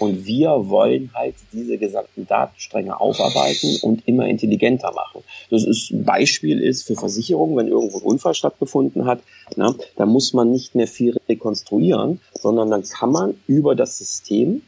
Und wir wollen halt diese gesamten Datenstränge aufarbeiten und immer intelligenter machen. Das ist, ein Beispiel ist für Versicherungen, wenn irgendwo ein Unfall stattgefunden hat, na, da muss man nicht mehr viel rekonstruieren, sondern dann kann man über das System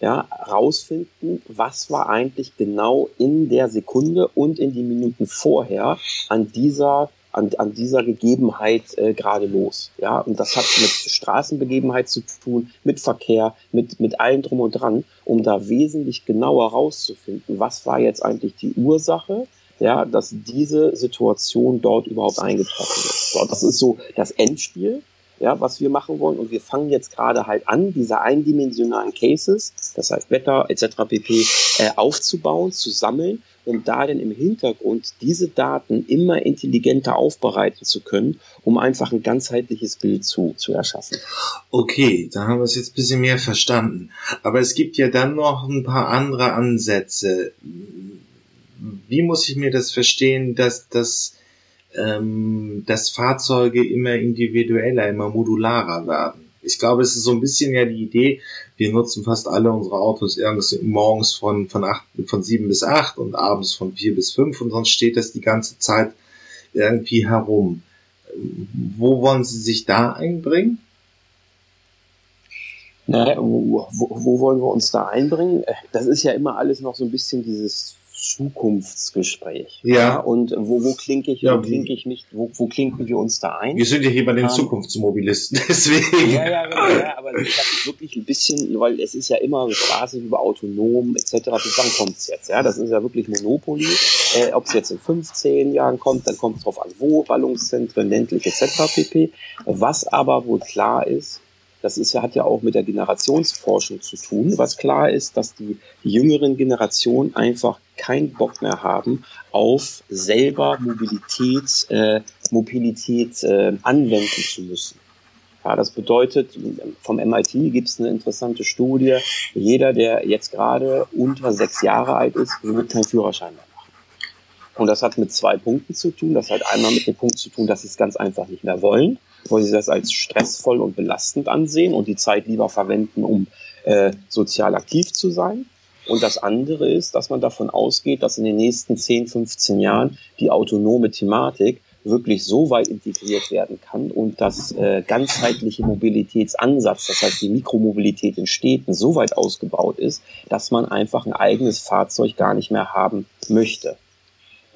ja, rausfinden, was war eigentlich genau in der Sekunde und in die Minuten vorher an dieser an, an dieser Gegebenheit äh, gerade los. Ja, und das hat mit Straßenbegebenheit zu tun, mit Verkehr, mit, mit allem drum und dran, um da wesentlich genauer rauszufinden, was war jetzt eigentlich die Ursache, ja, dass diese Situation dort überhaupt eingetroffen ist. So, das ist so das Endspiel ja, was wir machen wollen. Und wir fangen jetzt gerade halt an, diese eindimensionalen Cases, das heißt Wetter etc. pp. Äh, aufzubauen, zu sammeln um da dann im Hintergrund diese Daten immer intelligenter aufbereiten zu können, um einfach ein ganzheitliches Bild zu, zu erschaffen. Okay, da haben wir es jetzt ein bisschen mehr verstanden. Aber es gibt ja dann noch ein paar andere Ansätze. Wie muss ich mir das verstehen, dass, dass, ähm, dass Fahrzeuge immer individueller, immer modularer werden? ich glaube, es ist so ein bisschen ja die Idee, wir nutzen fast alle unsere Autos irgendwie morgens von, von, acht, von sieben bis acht und abends von vier bis fünf und sonst steht das die ganze Zeit irgendwie herum. Wo wollen Sie sich da einbringen? Na, wo, wo, wo wollen wir uns da einbringen? Das ist ja immer alles noch so ein bisschen dieses Zukunftsgespräch. Ja. ja. Und wo, wo klinke ich, ja, wo klinke ich nicht, wo, wo klinken wir uns da ein? Wir sind ja hier bei den um, ähm, Zukunftsmobilisten, deswegen. Ja, ja, genau, ja, aber ich habe wirklich ein bisschen, weil es ist ja immer Straße über autonom etc. Dann kommt es jetzt, ja. Das ist ja wirklich Monopoly. Äh, Ob es jetzt in 15 Jahren kommt, dann kommt es drauf an, wo, Ballungszentren, ländlich etc. pp. Was aber wohl klar ist, das ist ja, hat ja auch mit der Generationsforschung zu tun. Was klar ist, dass die, jüngeren Generationen einfach keinen Bock mehr haben, auf selber Mobilität, äh, Mobilität äh, anwenden zu müssen. Ja, das bedeutet, vom MIT gibt es eine interessante Studie, jeder, der jetzt gerade unter sechs Jahre alt ist, wird keinen Führerschein mehr machen. Und das hat mit zwei Punkten zu tun. Das hat einmal mit dem Punkt zu tun, dass sie es ganz einfach nicht mehr wollen wo sie das als stressvoll und belastend ansehen und die Zeit lieber verwenden, um äh, sozial aktiv zu sein. Und das andere ist, dass man davon ausgeht, dass in den nächsten 10, 15 Jahren die autonome Thematik wirklich so weit integriert werden kann und das äh, ganzheitliche Mobilitätsansatz, das heißt die Mikromobilität in Städten so weit ausgebaut ist, dass man einfach ein eigenes Fahrzeug gar nicht mehr haben möchte.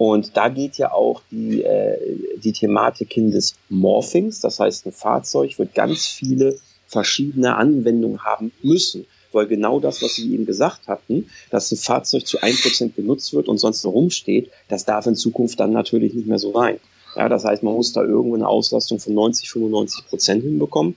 Und da geht ja auch die, äh, die Thematik hin des Morphings. Das heißt, ein Fahrzeug wird ganz viele verschiedene Anwendungen haben müssen. Weil genau das, was Sie eben gesagt hatten, dass ein Fahrzeug zu ein Prozent genutzt wird und sonst rumsteht, das darf in Zukunft dann natürlich nicht mehr so sein. Ja, das heißt, man muss da irgendwo eine Auslastung von 90, 95 Prozent hinbekommen.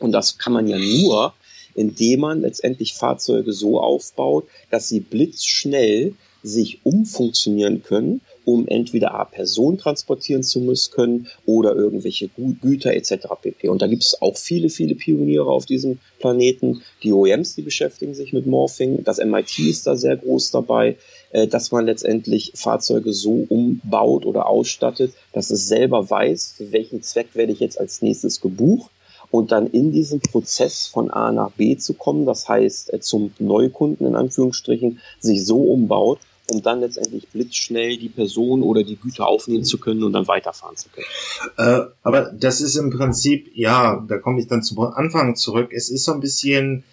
Und das kann man ja nur, indem man letztendlich Fahrzeuge so aufbaut, dass sie blitzschnell sich umfunktionieren können um entweder A, Personen transportieren zu müssen können oder irgendwelche Güter etc. pp. Und da gibt es auch viele, viele Pioniere auf diesem Planeten. Die OEMs, die beschäftigen sich mit Morphing. Das MIT ist da sehr groß dabei, äh, dass man letztendlich Fahrzeuge so umbaut oder ausstattet, dass es selber weiß, für welchen Zweck werde ich jetzt als nächstes gebucht und dann in diesem Prozess von A nach B zu kommen, das heißt äh, zum Neukunden in Anführungsstrichen, sich so umbaut, um dann letztendlich blitzschnell die Person oder die Güter aufnehmen zu können und dann weiterfahren zu können. Äh, aber das ist im Prinzip, ja, da komme ich dann zum Anfang zurück. Es ist so ein bisschen,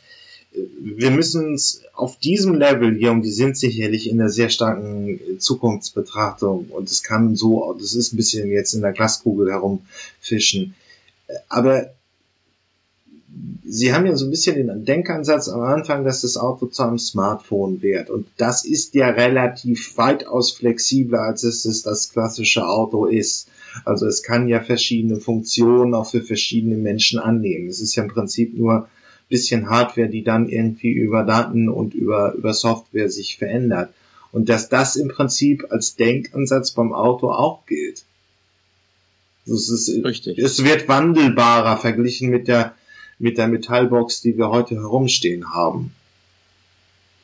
äh, wir müssen uns auf diesem Level hier, und wir sind sicherlich in einer sehr starken Zukunftsbetrachtung, und es kann so, das ist ein bisschen jetzt in der Glaskugel herumfischen, äh, aber Sie haben ja so ein bisschen den Denkansatz am Anfang, dass das Auto zu einem Smartphone wird. Und das ist ja relativ weitaus flexibler, als es das klassische Auto ist. Also es kann ja verschiedene Funktionen auch für verschiedene Menschen annehmen. Es ist ja im Prinzip nur ein bisschen Hardware, die dann irgendwie über Daten und über, über Software sich verändert. Und dass das im Prinzip als Denkansatz beim Auto auch gilt. Es, ist, Richtig. es wird wandelbarer verglichen mit der mit der Metallbox, die wir heute herumstehen haben.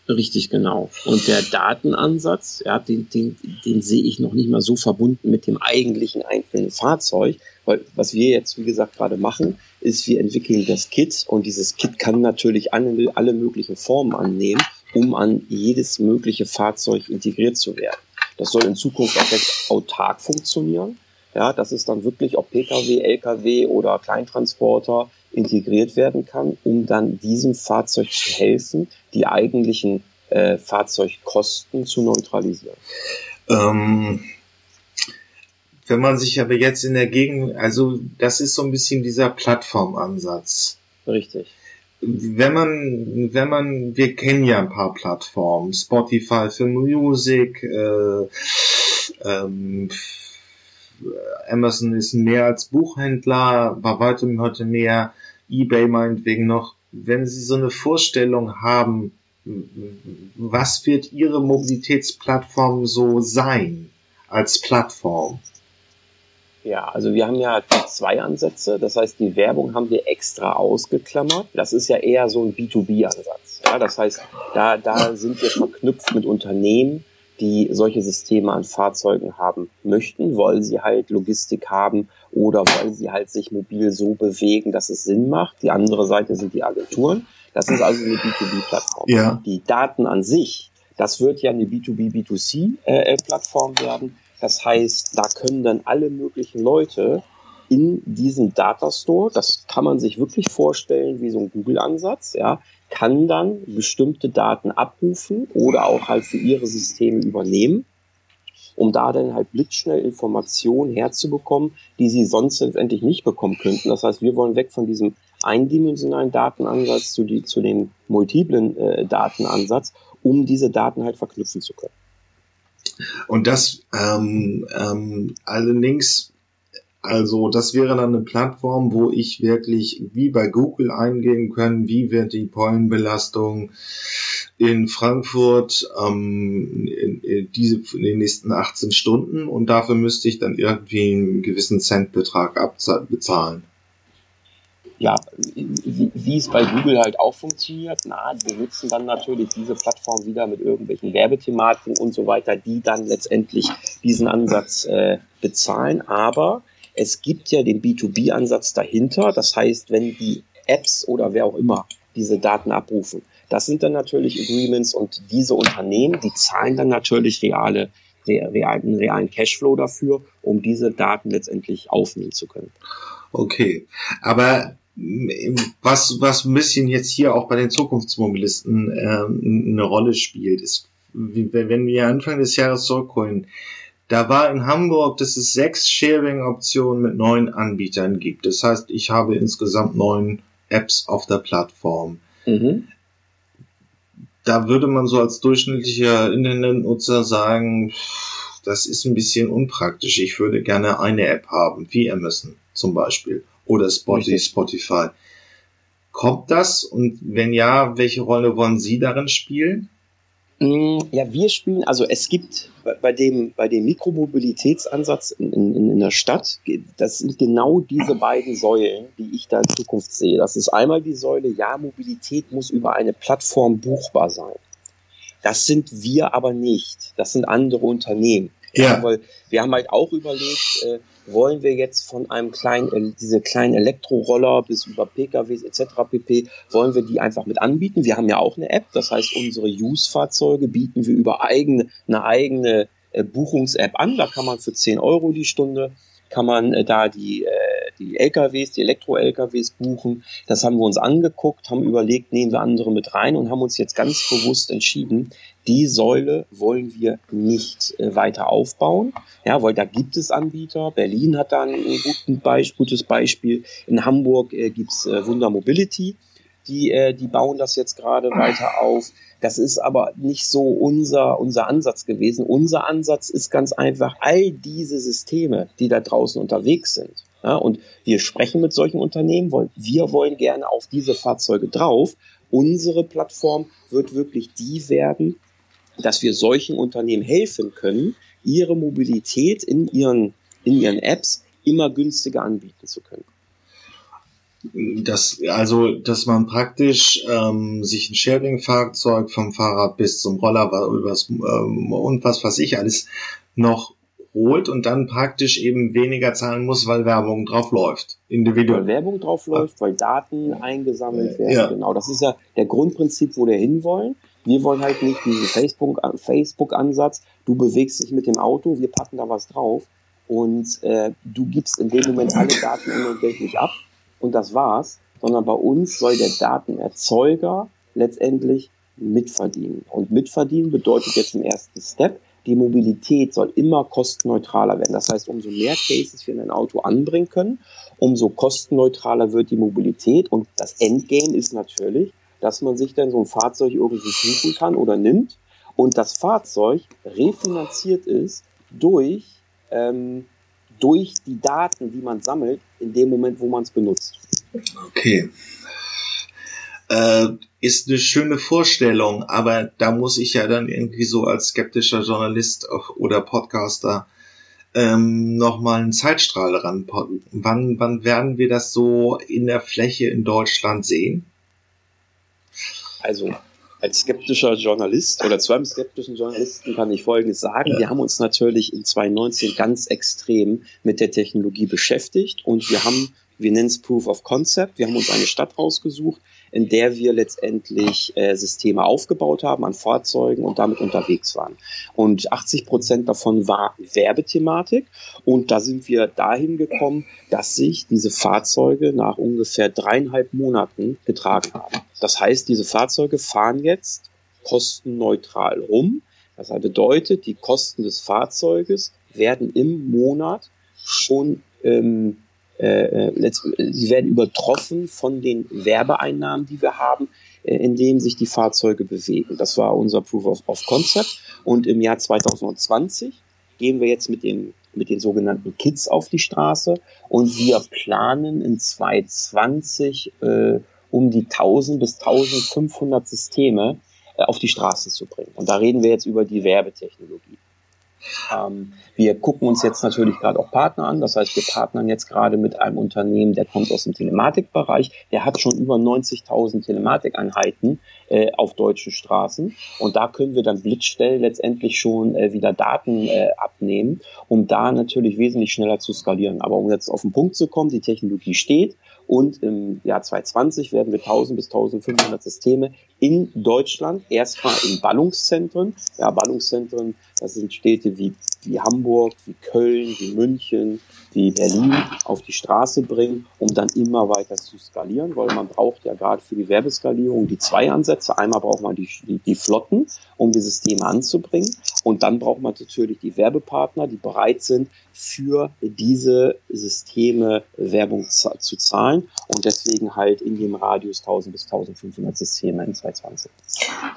Richtig, genau. Und der Datenansatz, ja, den, den, den sehe ich noch nicht mal so verbunden mit dem eigentlichen einzelnen Fahrzeug, weil was wir jetzt, wie gesagt, gerade machen, ist, wir entwickeln das Kit und dieses Kit kann natürlich alle, alle möglichen Formen annehmen, um an jedes mögliche Fahrzeug integriert zu werden. Das soll in Zukunft auch recht autark funktionieren. Ja, das ist dann wirklich, ob Pkw, Lkw oder Kleintransporter, integriert werden kann, um dann diesem Fahrzeug zu helfen, die eigentlichen äh, Fahrzeugkosten zu neutralisieren. Ähm, wenn man sich aber jetzt in der Gegend, also das ist so ein bisschen dieser Plattformansatz. Richtig. Wenn man, wenn man, wir kennen ja ein paar Plattformen, Spotify für Music, äh, ähm, Amazon ist mehr als Buchhändler, bei weitem heute mehr eBay meinetwegen noch, wenn Sie so eine Vorstellung haben, was wird Ihre Mobilitätsplattform so sein als Plattform? Ja, also wir haben ja zwei Ansätze. Das heißt, die Werbung haben wir extra ausgeklammert. Das ist ja eher so ein B2B-Ansatz. Ja, das heißt, da, da sind wir verknüpft mit Unternehmen, die solche Systeme an Fahrzeugen haben möchten, weil sie halt Logistik haben oder weil sie halt sich mobil so bewegen, dass es Sinn macht. Die andere Seite sind die Agenturen. Das ist also eine B2B-Plattform. Ja. Die Daten an sich, das wird ja eine B2B, B2C-Plattform äh, werden. Das heißt, da können dann alle möglichen Leute in diesem Datastore, das kann man sich wirklich vorstellen wie so ein Google-Ansatz, ja, kann dann bestimmte Daten abrufen oder auch halt für ihre Systeme übernehmen, um da dann halt blitzschnell Informationen herzubekommen, die sie sonst letztendlich nicht bekommen könnten. Das heißt, wir wollen weg von diesem eindimensionalen Datenansatz zu, die, zu dem multiplen äh, Datenansatz, um diese Daten halt verknüpfen zu können. Und das ähm, ähm, allerdings also das wäre dann eine Plattform, wo ich wirklich wie bei Google eingeben kann, wie wird die Pollenbelastung in Frankfurt ähm, in, in, diese in den nächsten 18 Stunden und dafür müsste ich dann irgendwie einen gewissen Centbetrag bezahlen. Ja, wie, wie es bei Google halt auch funktioniert, na, wir nutzen dann natürlich diese Plattform wieder mit irgendwelchen Werbethematiken und so weiter, die dann letztendlich diesen Ansatz äh, bezahlen, aber es gibt ja den B2B-Ansatz dahinter. Das heißt, wenn die Apps oder wer auch immer diese Daten abrufen, das sind dann natürlich Agreements und diese Unternehmen, die zahlen dann natürlich reale, realen, realen Cashflow dafür, um diese Daten letztendlich aufnehmen zu können. Okay, aber was, was ein bisschen jetzt hier auch bei den Zukunftsmobilisten ähm, eine Rolle spielt, ist, wenn wir Anfang des Jahres zurückholen, da war in Hamburg, dass es sechs Sharing-Optionen mit neun Anbietern gibt. Das heißt, ich habe insgesamt neun Apps auf der Plattform. Mhm. Da würde man so als durchschnittlicher Internetnutzer sagen, das ist ein bisschen unpraktisch. Ich würde gerne eine App haben, wie Amazon zum Beispiel oder Spotify. Spotify. Kommt das? Und wenn ja, welche Rolle wollen Sie darin spielen? Mm, ja, wir spielen, also es gibt bei dem, bei dem Mikromobilitätsansatz in, in, in der Stadt, das sind genau diese beiden Säulen, die ich da in Zukunft sehe. Das ist einmal die Säule, ja, Mobilität muss über eine Plattform buchbar sein. Das sind wir aber nicht. Das sind andere Unternehmen. Ja. ja weil wir haben halt auch überlegt, äh, wollen wir jetzt von einem kleinen, diese kleinen Elektroroller bis über PKWs etc. pp, wollen wir die einfach mit anbieten? Wir haben ja auch eine App, das heißt, unsere Use-Fahrzeuge bieten wir über eigene, eine eigene äh, Buchungs-App an. Da kann man für 10 Euro die Stunde, kann man äh, da die, äh, die LKWs, die Elektro-LKWs buchen. Das haben wir uns angeguckt, haben überlegt, nehmen wir andere mit rein und haben uns jetzt ganz bewusst entschieden, die Säule wollen wir nicht äh, weiter aufbauen, ja, weil da gibt es Anbieter. Berlin hat da ein, ein Beispiel, gutes Beispiel. In Hamburg äh, gibt's äh, Wunder Mobility, die, äh, die bauen das jetzt gerade weiter auf. Das ist aber nicht so unser, unser Ansatz gewesen. Unser Ansatz ist ganz einfach all diese Systeme, die da draußen unterwegs sind. Ja, und wir sprechen mit solchen Unternehmen, weil wir wollen gerne auf diese Fahrzeuge drauf. Unsere Plattform wird wirklich die werden, dass wir solchen Unternehmen helfen können, ihre Mobilität in ihren, in ihren Apps immer günstiger anbieten zu können. Das, also, dass man praktisch ähm, sich ein Sharing-Fahrzeug vom Fahrrad bis zum Roller übers, ähm, und was weiß ich alles noch holt und dann praktisch eben weniger zahlen muss, weil Werbung drauf läuft. Individuell. Weil Werbung drauf läuft, weil Daten eingesammelt werden. Ja. Genau, das ist ja der Grundprinzip, wo wir hinwollen. Wir wollen halt nicht diesen Facebook-Ansatz, Facebook du bewegst dich mit dem Auto, wir packen da was drauf und äh, du gibst in dem Moment alle Daten unentgeltlich ab und das war's, sondern bei uns soll der Datenerzeuger letztendlich mitverdienen. Und mitverdienen bedeutet jetzt im ersten Step, die Mobilität soll immer kostenneutraler werden. Das heißt, umso mehr Cases wir in ein Auto anbringen können, umso kostenneutraler wird die Mobilität. Und das Endgame ist natürlich, dass man sich dann so ein Fahrzeug irgendwie suchen kann oder nimmt und das Fahrzeug refinanziert ist durch, ähm, durch die Daten, die man sammelt, in dem Moment, wo man es benutzt. Okay. Äh, ist eine schöne Vorstellung, aber da muss ich ja dann irgendwie so als skeptischer Journalist oder Podcaster ähm, nochmal einen Zeitstrahl ranpotten. Wann, wann werden wir das so in der Fläche in Deutschland sehen? Also als skeptischer Journalist oder zu einem skeptischen Journalisten kann ich Folgendes sagen. Ja. Wir haben uns natürlich in 2019 ganz extrem mit der Technologie beschäftigt und wir haben, wir nennen es Proof of Concept, wir haben uns eine Stadt rausgesucht, in der wir letztendlich äh, Systeme aufgebaut haben an Fahrzeugen und damit unterwegs waren. Und 80 Prozent davon war Werbethematik. Und da sind wir dahin gekommen, dass sich diese Fahrzeuge nach ungefähr dreieinhalb Monaten getragen haben. Das heißt, diese Fahrzeuge fahren jetzt kostenneutral rum. Das bedeutet, die Kosten des Fahrzeuges werden im Monat schon ähm, äh, äh sie werden übertroffen von den Werbeeinnahmen, die wir haben, äh, in denen sich die Fahrzeuge bewegen. Das war unser Proof of, of Concept. Und im Jahr 2020 gehen wir jetzt mit den, mit den sogenannten Kids auf die Straße und wir planen in 2020 äh, um die 1000 bis 1500 Systeme äh, auf die Straße zu bringen. Und da reden wir jetzt über die Werbetechnologie. Ähm, wir gucken uns jetzt natürlich gerade auch Partner an. Das heißt, wir partnern jetzt gerade mit einem Unternehmen, der kommt aus dem Telematikbereich. Der hat schon über 90.000 Telematikeinheiten äh, auf deutschen Straßen. Und da können wir dann blitzstell letztendlich schon äh, wieder Daten äh, abnehmen, um da natürlich wesentlich schneller zu skalieren. Aber um jetzt auf den Punkt zu kommen, die Technologie steht. Und im Jahr 2020 werden wir 1000 bis 1500 Systeme in Deutschland erstmal in Ballungszentren. Ja, Ballungszentren, das sind Städte wie, wie Hamburg, wie Köln, wie München, wie Berlin auf die Straße bringen, um dann immer weiter zu skalieren, weil man braucht ja gerade für die Werbeskalierung die zwei Ansätze. Einmal braucht man die, die, die Flotten, um die Systeme anzubringen. Und dann braucht man natürlich die Werbepartner, die bereit sind, für diese Systeme Werbung zu zahlen und deswegen halt in dem Radius 1000 bis 1500 Systeme in 2020.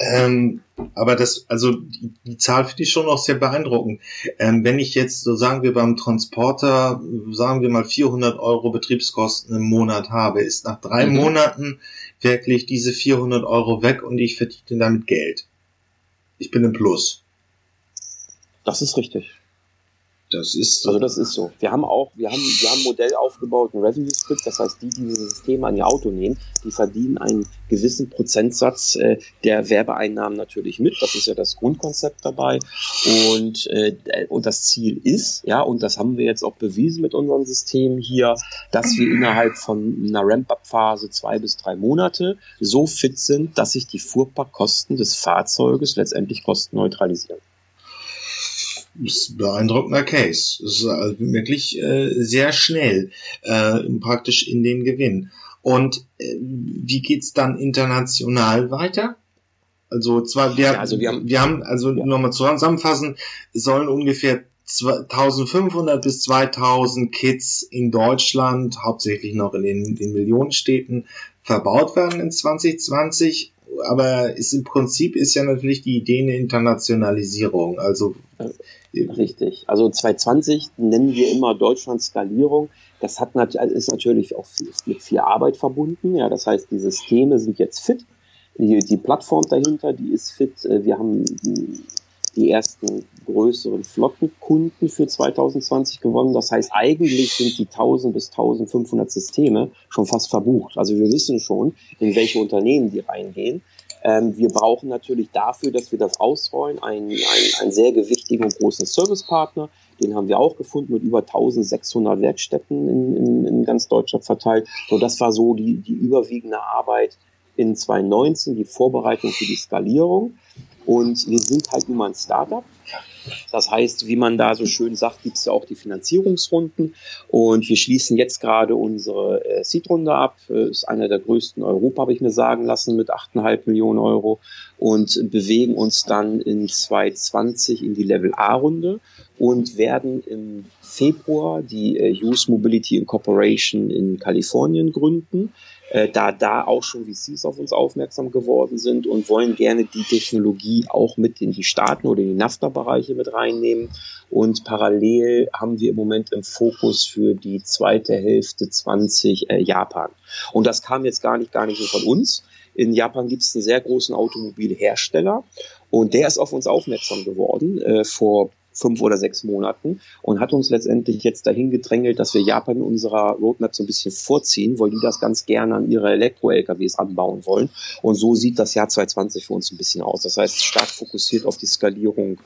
Ähm, aber das, also die, die Zahl finde ich schon noch sehr beeindruckend. Ähm, wenn ich jetzt so sagen wir beim Transporter, sagen wir mal 400 Euro Betriebskosten im Monat habe, ist nach drei mhm. Monaten wirklich diese 400 Euro weg und ich verdiene damit Geld. ich bin im Plus. Das ist richtig. Das ist so. Also das ist so. Wir haben auch, wir haben, wir haben ein Modell aufgebaut, ein Revenue Split, das heißt, die, die dieses System an ihr Auto nehmen, die verdienen einen gewissen Prozentsatz äh, der Werbeeinnahmen natürlich mit. Das ist ja das Grundkonzept dabei. Und, äh, und das Ziel ist, ja, und das haben wir jetzt auch bewiesen mit unserem System hier, dass wir innerhalb von einer Ramp-Up-Phase zwei bis drei Monate so fit sind, dass sich die Fuhrparkkosten des Fahrzeuges letztendlich kostenneutralisieren ist ein beeindruckender Case. Das ist also wirklich äh, sehr schnell äh, praktisch in den Gewinn. Und äh, wie geht's dann international weiter? Also zwar wir, ja, also wir haben, wir haben also ja. nochmal zusammenfassen, sollen ungefähr 1500 bis 2000 Kits in Deutschland, hauptsächlich noch in den, den Millionenstädten, verbaut werden in 2020 aber ist im Prinzip ist ja natürlich die Idee eine Internationalisierung. Also richtig. Also 2020 nennen wir immer Deutschland Skalierung. Das hat nat ist natürlich auch mit viel Arbeit verbunden. Ja, das heißt, die Systeme sind jetzt fit. Die, die Plattform dahinter, die ist fit. Äh, wir haben die, ersten größeren Flottenkunden für 2020 gewonnen. Das heißt, eigentlich sind die 1000 bis 1500 Systeme schon fast verbucht. Also wir wissen schon, in welche Unternehmen die reingehen. Ähm, wir brauchen natürlich dafür, dass wir das ausrollen, einen, einen, einen sehr gewichtigen und großen Servicepartner. Den haben wir auch gefunden mit über 1600 Werkstätten in, in, in ganz Deutschland verteilt. So, das war so die, die überwiegende Arbeit in 2019, die Vorbereitung für die Skalierung. Und wir sind halt nun mal ein Startup. Das heißt, wie man da so schön sagt, gibt es ja auch die Finanzierungsrunden. Und wir schließen jetzt gerade unsere äh, Seed-Runde ab. Äh, ist einer der größten Europa, habe ich mir sagen lassen, mit 8,5 Millionen Euro. Und bewegen uns dann in 2020 in die Level A-Runde und werden im Februar die äh, Use Mobility Incorporation in Kalifornien gründen äh, da da auch schon VCs auf uns aufmerksam geworden sind und wollen gerne die Technologie auch mit in die Staaten oder in die NAFTA-Bereiche mit reinnehmen. Und parallel haben wir im Moment im Fokus für die zweite Hälfte 20 äh, Japan. Und das kam jetzt gar nicht, gar nicht so von uns. In Japan gibt es einen sehr großen Automobilhersteller und der ist auf uns aufmerksam geworden äh, vor fünf oder sechs Monaten und hat uns letztendlich jetzt dahin gedrängelt, dass wir Japan in unserer Roadmap so ein bisschen vorziehen, weil die das ganz gerne an ihre Elektro-LKWs anbauen wollen. Und so sieht das Jahr 2020 für uns ein bisschen aus. Das heißt, stark fokussiert auf die Skalierung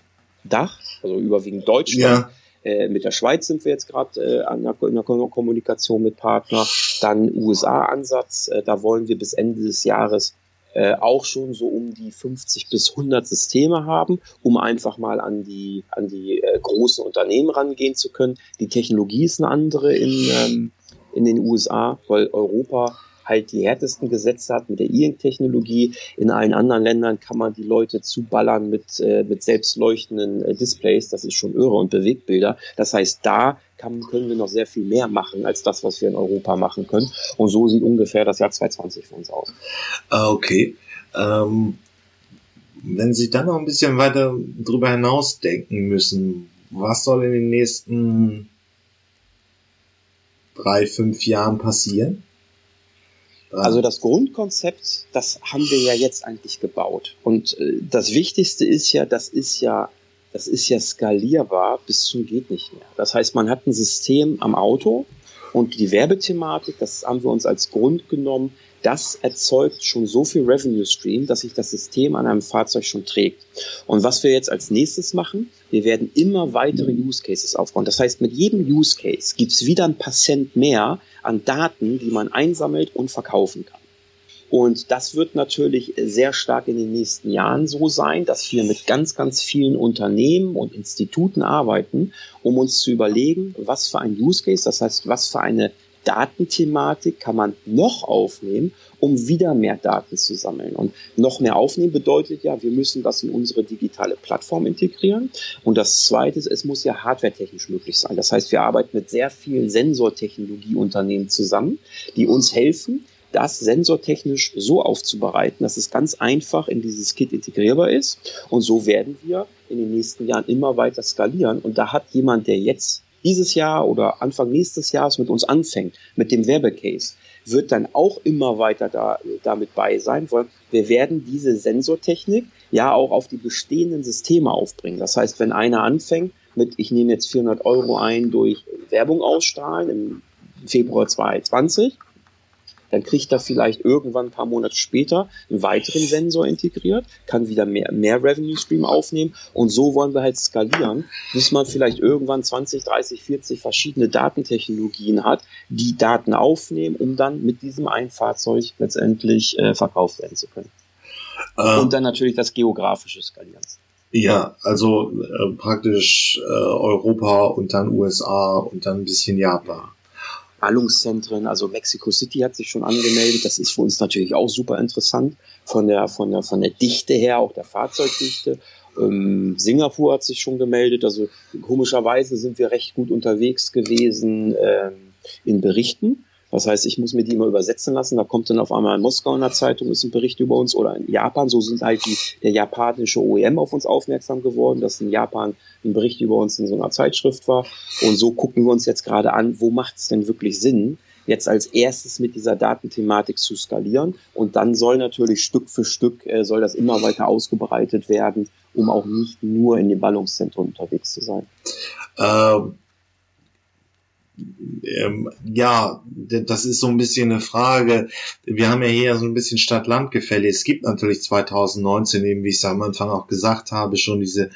Dach, also überwiegend Deutschland. Ja. Äh, mit der Schweiz sind wir jetzt gerade äh, in der Kommunikation mit Partner. Dann USA-Ansatz, äh, da wollen wir bis Ende des Jahres äh, auch schon so um die 50 bis 100 Systeme haben, um einfach mal an die, an die äh, großen Unternehmen rangehen zu können. Die Technologie ist eine andere in, ähm, in den USA, weil Europa halt die härtesten Gesetze hat mit der E-Technologie. In allen anderen Ländern kann man die Leute zuballern mit, äh, mit selbstleuchtenden äh, Displays. Das ist schon irre und Bewegbilder. Das heißt, da kann, können wir noch sehr viel mehr machen als das, was wir in Europa machen können. Und so sieht ungefähr das Jahr 2020 für uns aus. Ah, okay. Ähm, wenn Sie dann noch ein bisschen weiter drüber hinaus denken müssen, was soll in den nächsten drei, fünf Jahren passieren? Also das Grundkonzept, das haben wir ja jetzt eigentlich gebaut. Und äh, das Wichtigste ist ja, das ist ja, das ist ja skalierbar bis zum geht nicht mehr. Das heißt, man hat ein System am Auto und die Werbethematik, das haben wir uns als Grund genommen, das erzeugt schon so viel Revenue Stream, dass sich das System an einem Fahrzeug schon trägt. Und was wir jetzt als nächstes machen, wir werden immer weitere Use Cases aufbauen. Das heißt, mit jedem Use Case gibt es wieder ein paar Cent mehr an Daten, die man einsammelt und verkaufen kann. Und das wird natürlich sehr stark in den nächsten Jahren so sein, dass wir mit ganz, ganz vielen Unternehmen und Instituten arbeiten, um uns zu überlegen, was für ein Use Case, das heißt, was für eine Datenthematik kann man noch aufnehmen, um wieder mehr Daten zu sammeln. Und noch mehr aufnehmen bedeutet ja, wir müssen das in unsere digitale Plattform integrieren. Und das Zweite ist, es muss ja hardwaretechnisch möglich sein. Das heißt, wir arbeiten mit sehr vielen Sensortechnologieunternehmen zusammen, die uns helfen, das sensortechnisch so aufzubereiten, dass es ganz einfach in dieses Kit integrierbar ist. Und so werden wir in den nächsten Jahren immer weiter skalieren. Und da hat jemand, der jetzt dieses Jahr oder Anfang nächstes Jahres mit uns anfängt, mit dem Werbecase, wird dann auch immer weiter da, damit bei sein, weil, wir werden diese Sensortechnik ja auch auf die bestehenden Systeme aufbringen. Das heißt, wenn einer anfängt mit, ich nehme jetzt 400 Euro ein durch Werbung ausstrahlen im Februar 2020, dann kriegt er vielleicht irgendwann ein paar Monate später einen weiteren Sensor integriert, kann wieder mehr, mehr Revenue Stream aufnehmen und so wollen wir halt skalieren, bis man vielleicht irgendwann 20, 30, 40 verschiedene Datentechnologien hat, die Daten aufnehmen, um dann mit diesem einen Fahrzeug letztendlich äh, verkauft werden zu können. Ähm, und dann natürlich das geografische Skalieren. Ja, also äh, praktisch äh, Europa und dann USA und dann ein bisschen Japan. Ballungszentren, also Mexico City hat sich schon angemeldet. Das ist für uns natürlich auch super interessant von der, von der, von der Dichte her, auch der Fahrzeugdichte. Ähm, Singapur hat sich schon gemeldet. Also komischerweise sind wir recht gut unterwegs gewesen ähm, in Berichten. Das heißt, ich muss mir die immer übersetzen lassen. Da kommt dann auf einmal in Moskau in der Zeitung ist ein Bericht über uns oder in Japan. So sind halt die, der japanische OEM auf uns aufmerksam geworden, dass in Japan ein Bericht über uns in so einer Zeitschrift war. Und so gucken wir uns jetzt gerade an, wo macht es denn wirklich Sinn, jetzt als erstes mit dieser Datenthematik zu skalieren. Und dann soll natürlich Stück für Stück, äh, soll das immer weiter ausgebreitet werden, um auch nicht nur in den Ballungszentren unterwegs zu sein. Ähm ähm, ja, das ist so ein bisschen eine Frage. Wir haben ja hier so ein bisschen Stadt-Land-Gefälle. Es gibt natürlich 2019, eben wie ich es am Anfang auch gesagt habe, schon diese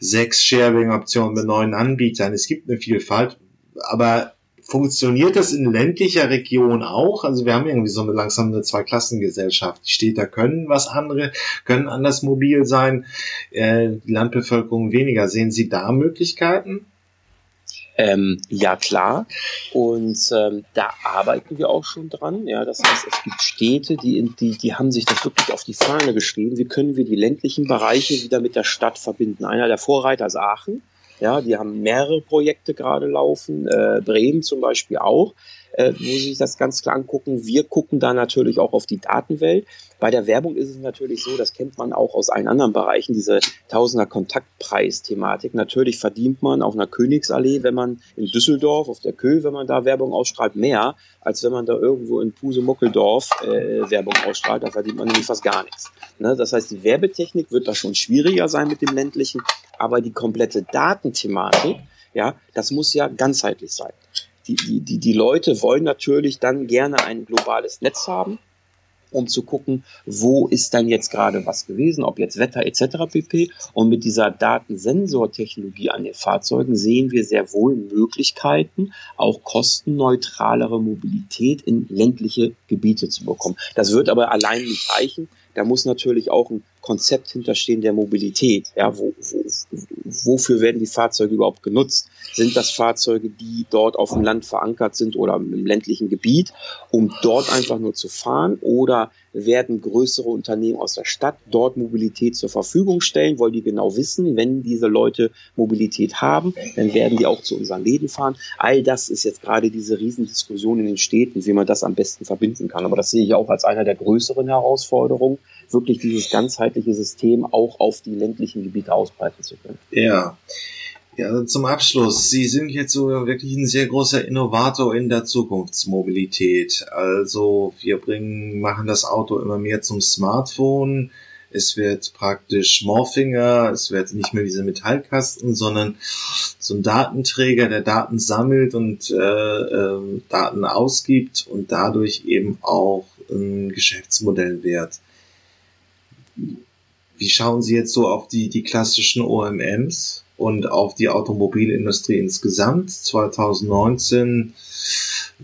sechs Sharing-Optionen mit neuen Anbietern. Es gibt eine Vielfalt, aber funktioniert das in ländlicher Region auch? Also wir haben irgendwie so eine langsam eine Zweiklassengesellschaft. Die Städter können was andere, können anders mobil sein, äh, die Landbevölkerung weniger. Sehen Sie da Möglichkeiten? Ähm, ja, klar. Und ähm, da arbeiten wir auch schon dran. Ja, das heißt, es gibt Städte, die, die, die haben sich das wirklich auf die Fahne geschrieben. Wie können wir die ländlichen Bereiche wieder mit der Stadt verbinden? Einer der Vorreiter ist Aachen. Ja, die haben mehrere Projekte gerade laufen. Äh, Bremen zum Beispiel auch äh, wo Sie sich das ganz klar angucken. Wir gucken da natürlich auch auf die Datenwelt. Bei der Werbung ist es natürlich so, das kennt man auch aus allen anderen Bereichen, diese Tausender Kontaktpreis-Thematik. Natürlich verdient man auf einer Königsallee, wenn man in Düsseldorf, auf der Kö, wenn man da Werbung ausstrahlt, mehr, als wenn man da irgendwo in Pusemuckeldorf äh, Werbung ausstrahlt. Da verdient man nämlich fast gar nichts. Ne? Das heißt, die Werbetechnik wird da schon schwieriger sein mit dem ländlichen, aber die komplette Datenthematik, ja, das muss ja ganzheitlich sein die, die, die, Leute wollen natürlich dann gerne ein globales Netz haben, um zu gucken, wo ist dann jetzt gerade was gewesen, ob jetzt Wetter etc. pp. Und mit dieser Datensensortechnologie an den Fahrzeugen sehen wir sehr wohl Möglichkeiten, auch kostenneutralere Mobilität in ländliche Gebiete zu bekommen. Das wird aber allein nicht reichen. Da muss natürlich auch ein Konzept hinterstehen der Mobilität. Ja, wo, wo, wofür werden die Fahrzeuge überhaupt genutzt? Sind das Fahrzeuge, die dort auf dem Land verankert sind oder im ländlichen Gebiet, um dort einfach nur zu fahren? Oder werden größere Unternehmen aus der Stadt dort Mobilität zur Verfügung stellen, weil die genau wissen, wenn diese Leute Mobilität haben, dann werden die auch zu unseren Läden fahren. All das ist jetzt gerade diese Riesendiskussion in den Städten, wie man das am besten verbinden kann. Aber das sehe ich auch als einer der größeren Herausforderungen, wirklich dieses ganzheitliche System auch auf die ländlichen Gebiete ausbreiten zu können. Ja. Ja, zum Abschluss. Sie sind jetzt so wirklich ein sehr großer Innovator in der Zukunftsmobilität. Also wir bringen, machen das Auto immer mehr zum Smartphone. Es wird praktisch Morfinger, es wird nicht mehr diese Metallkasten, sondern so ein Datenträger, der Daten sammelt und äh, äh, Daten ausgibt und dadurch eben auch ein Geschäftsmodell wird. Wie schauen Sie jetzt so auf die, die klassischen OMMs und auf die Automobilindustrie insgesamt? 2019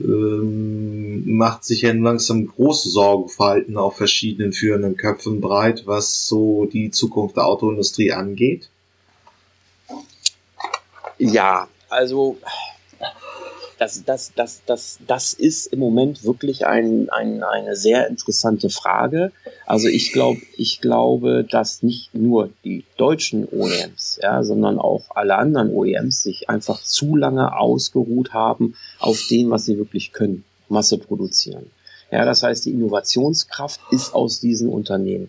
ähm, macht sich ja langsam große Sorgenverhalten auf verschiedenen führenden Köpfen breit, was so die Zukunft der Autoindustrie angeht. Ja, also das, das, das, das, das ist im Moment wirklich ein, ein, eine sehr interessante Frage. Also ich glaube, ich glaube, dass nicht nur die deutschen OEMs, ja, sondern auch alle anderen OEMs sich einfach zu lange ausgeruht haben auf dem, was sie wirklich können, Masse produzieren. Ja, das heißt, die Innovationskraft ist aus diesen Unternehmen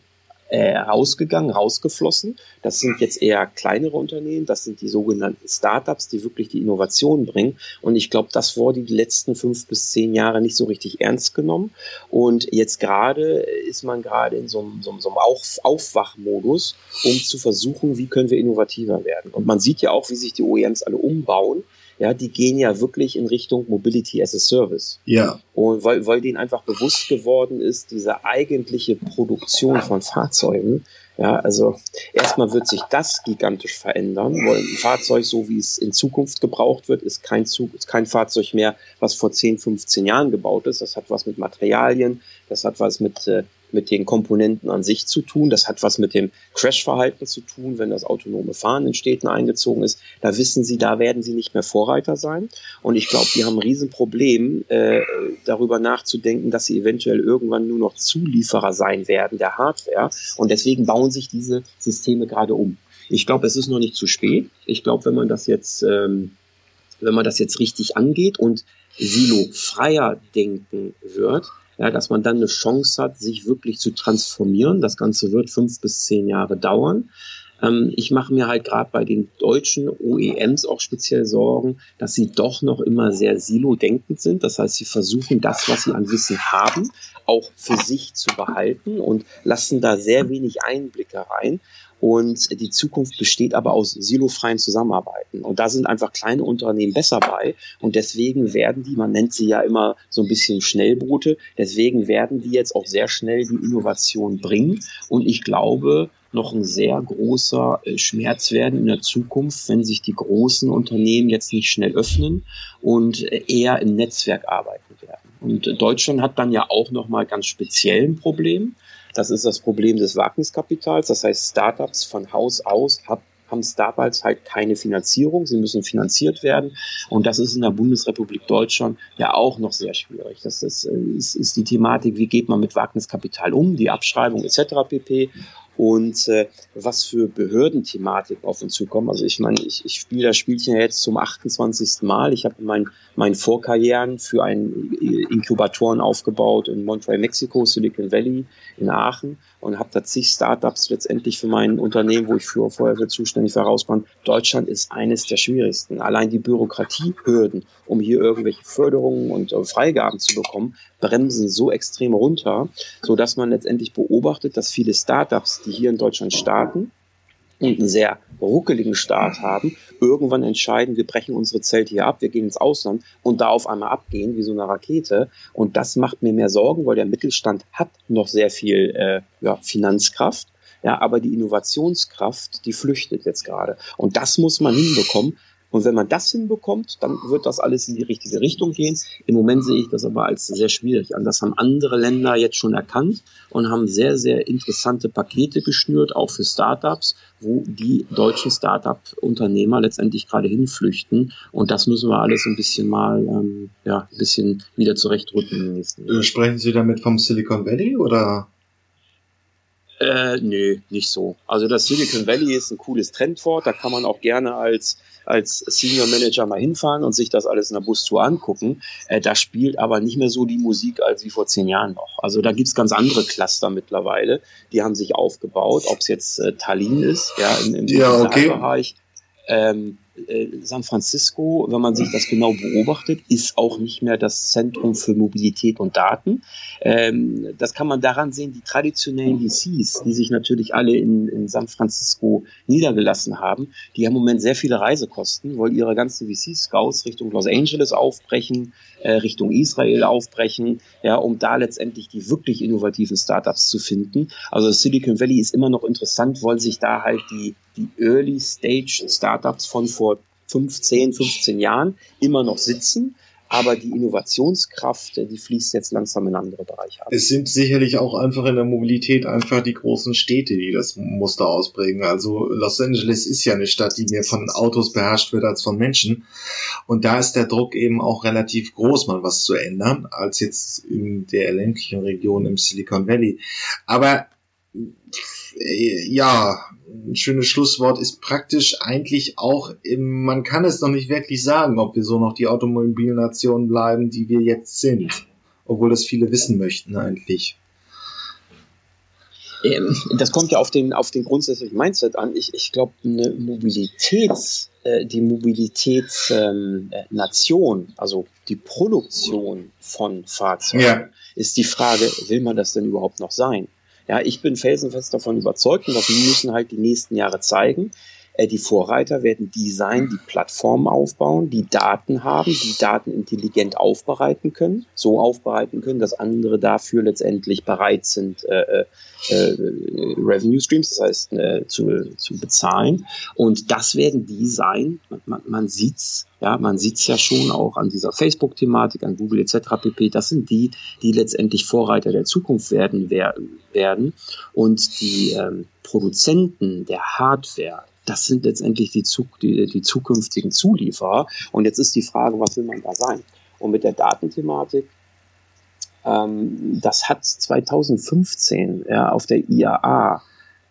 äh, rausgegangen, rausgeflossen. Das sind jetzt eher kleinere Unternehmen, das sind die sogenannten Startups, die wirklich die Innovation bringen. Und ich glaube, das wurde die letzten fünf bis zehn Jahre nicht so richtig ernst genommen. Und jetzt gerade ist man gerade in so einem, so, so einem Auf Aufwachmodus, um zu versuchen, wie können wir innovativer werden. Und man sieht ja auch, wie sich die OEMs alle umbauen ja, die gehen ja wirklich in Richtung Mobility as a Service. Ja. Und weil, weil denen einfach bewusst geworden ist, diese eigentliche Produktion von Fahrzeugen, ja, also erstmal wird sich das gigantisch verändern, weil ein Fahrzeug, so wie es in Zukunft gebraucht wird, ist kein Zug, ist kein Fahrzeug mehr, was vor 10, 15 Jahren gebaut ist. Das hat was mit Materialien, das hat was mit äh, mit den Komponenten an sich zu tun. Das hat was mit dem Crash-Verhalten zu tun, wenn das autonome Fahren in Städten eingezogen ist. Da wissen Sie, da werden Sie nicht mehr Vorreiter sein. Und ich glaube, die haben ein Riesenproblem, äh, darüber nachzudenken, dass sie eventuell irgendwann nur noch Zulieferer sein werden der Hardware. Und deswegen bauen sich diese Systeme gerade um. Ich glaube, es ist noch nicht zu spät. Ich glaube, wenn man das jetzt, ähm, wenn man das jetzt richtig angeht und silo-freier denken wird, ja, dass man dann eine Chance hat, sich wirklich zu transformieren. Das Ganze wird fünf bis zehn Jahre dauern. Ähm, ich mache mir halt gerade bei den deutschen OEMs auch speziell Sorgen, dass sie doch noch immer sehr silo-denkend sind. Das heißt, sie versuchen das, was sie an Wissen haben, auch für sich zu behalten und lassen da sehr wenig Einblicke rein. Und die Zukunft besteht aber aus silofreien Zusammenarbeiten. Und da sind einfach kleine Unternehmen besser bei. Und deswegen werden die, man nennt sie ja immer so ein bisschen Schnellboote, deswegen werden die jetzt auch sehr schnell die Innovation bringen. Und ich glaube, noch ein sehr großer äh, Schmerz werden in der Zukunft, wenn sich die großen Unternehmen jetzt nicht schnell öffnen und äh, eher im Netzwerk arbeiten werden. Und Deutschland hat dann ja auch noch mal ganz speziell ein Problem. Das ist das Problem des Wagniskapitals. Das heißt, Startups von Haus aus haben Startups halt keine Finanzierung, sie müssen finanziert werden. Und das ist in der Bundesrepublik Deutschland ja auch noch sehr schwierig. Das ist, äh, ist, ist die Thematik, wie geht man mit Wagniskapital um, die Abschreibung etc. pp und äh, was für Behördenthematik auf uns zukommen. Also ich meine, ich, ich spiele das Spielchen jetzt zum 28. Mal. Ich habe mein, mein Vorkarrieren für einen Inkubatoren aufgebaut in Montreal, Mexiko, Silicon Valley, in Aachen und habe da zig Startups letztendlich für mein Unternehmen, wo ich für, vorher für zuständig war, rausgebracht. Deutschland ist eines der schwierigsten. Allein die Bürokratiehürden, um hier irgendwelche Förderungen und äh, Freigaben zu bekommen, bremsen so extrem runter, so dass man letztendlich beobachtet, dass viele Startups, die hier in Deutschland starten, und einen sehr ruckeligen Start haben, irgendwann entscheiden, wir brechen unsere Zelte hier ab, wir gehen ins Ausland und da auf einmal abgehen wie so eine Rakete. Und das macht mir mehr Sorgen, weil der Mittelstand hat noch sehr viel äh, ja, Finanzkraft. Ja, aber die Innovationskraft, die flüchtet jetzt gerade. Und das muss man hinbekommen. Und wenn man das hinbekommt, dann wird das alles in die richtige Richtung gehen. Im Moment sehe ich das aber als sehr schwierig an. Das haben andere Länder jetzt schon erkannt und haben sehr, sehr interessante Pakete geschnürt, auch für Startups, wo die deutschen Startup-Unternehmer letztendlich gerade hinflüchten. Und das müssen wir alles ein bisschen mal, ähm, ja, ein bisschen wieder zurechtrücken. Sprechen Sie damit vom Silicon Valley oder? Äh, nö, nicht so. Also das Silicon Valley ist ein cooles Trendwort. Da kann man auch gerne als als Senior Manager mal hinfahren und sich das alles in der Bustour angucken. Äh, da spielt aber nicht mehr so die Musik als wie vor zehn Jahren noch. Also da gibt's ganz andere Cluster mittlerweile, die haben sich aufgebaut, ob es jetzt äh, Tallinn ist, ja, im, im ja, okay. Bereich. Ähm, äh, San Francisco, wenn man sich das genau beobachtet, ist auch nicht mehr das Zentrum für Mobilität und Daten. Ähm, das kann man daran sehen, die traditionellen VCs, die sich natürlich alle in, in San Francisco niedergelassen haben, die haben im Moment sehr viele Reisekosten, weil ihre ganzen VC-Scouts Richtung Los Angeles aufbrechen, äh, Richtung Israel aufbrechen, ja, um da letztendlich die wirklich innovativen Startups zu finden. Also Silicon Valley ist immer noch interessant, weil sich da halt die, die Early Stage Startups von vor vor 15, 15 Jahren immer noch sitzen. Aber die Innovationskraft, die fließt jetzt langsam in andere Bereiche ab. Es sind sicherlich auch einfach in der Mobilität einfach die großen Städte, die das Muster ausprägen. Also Los Angeles ist ja eine Stadt, die mehr von Autos beherrscht wird als von Menschen. Und da ist der Druck eben auch relativ groß, mal was zu ändern, als jetzt in der ländlichen Region im Silicon Valley. Aber ja, ein schönes Schlusswort ist praktisch eigentlich auch, man kann es noch nicht wirklich sagen, ob wir so noch die Automobilnation bleiben, die wir jetzt sind. Obwohl das viele wissen möchten eigentlich. Ähm, das kommt ja auf den, auf den grundsätzlichen Mindset an. Ich, ich glaube, eine Mobilitäts, äh, die Mobilitätsnation, ähm, also die Produktion von Fahrzeugen, ja. ist die Frage, will man das denn überhaupt noch sein? Ja, ich bin felsenfest davon überzeugt und das müssen halt die nächsten Jahre zeigen. Äh, die Vorreiter werden die sein, die Plattformen aufbauen, die Daten haben, die Daten intelligent aufbereiten können, so aufbereiten können, dass andere dafür letztendlich bereit sind, äh, äh, äh Revenue Streams, das heißt äh, zu, zu bezahlen. Und das werden die sein, man, man, sieht's, ja, man sieht's ja schon auch an dieser Facebook-Thematik, an Google etc. pp. Das sind die, die letztendlich Vorreiter der Zukunft werden, werden. Und die ähm, Produzenten der Hardware, das sind letztendlich die, die, die zukünftigen Zulieferer. Und jetzt ist die Frage, was will man da sein? Und mit der Datenthematik, ähm, das hat 2015 ja, auf der IAA,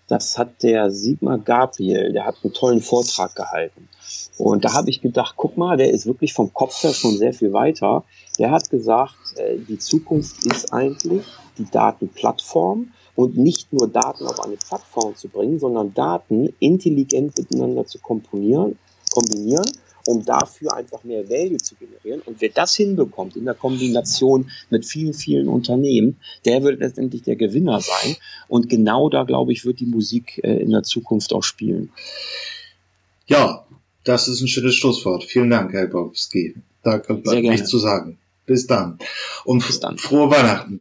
das hat der Sigmar Gabriel, der hat einen tollen Vortrag gehalten. Und da habe ich gedacht, guck mal, der ist wirklich vom Kopf her schon sehr viel weiter. Der hat gesagt, äh, die Zukunft ist eigentlich die Datenplattform und nicht nur Daten auf eine Plattform zu bringen, sondern Daten intelligent miteinander zu komponieren, kombinieren, um dafür einfach mehr Value zu generieren. Und wer das hinbekommt in der Kombination mit vielen, vielen Unternehmen, der wird letztendlich der Gewinner sein. Und genau da, glaube ich, wird die Musik äh, in der Zukunft auch spielen. Ja, das ist ein schönes Schlusswort. Vielen Dank, Herr Bobski. Da bleibt nichts zu sagen. Bis dann. Und Bis dann. frohe Weihnachten.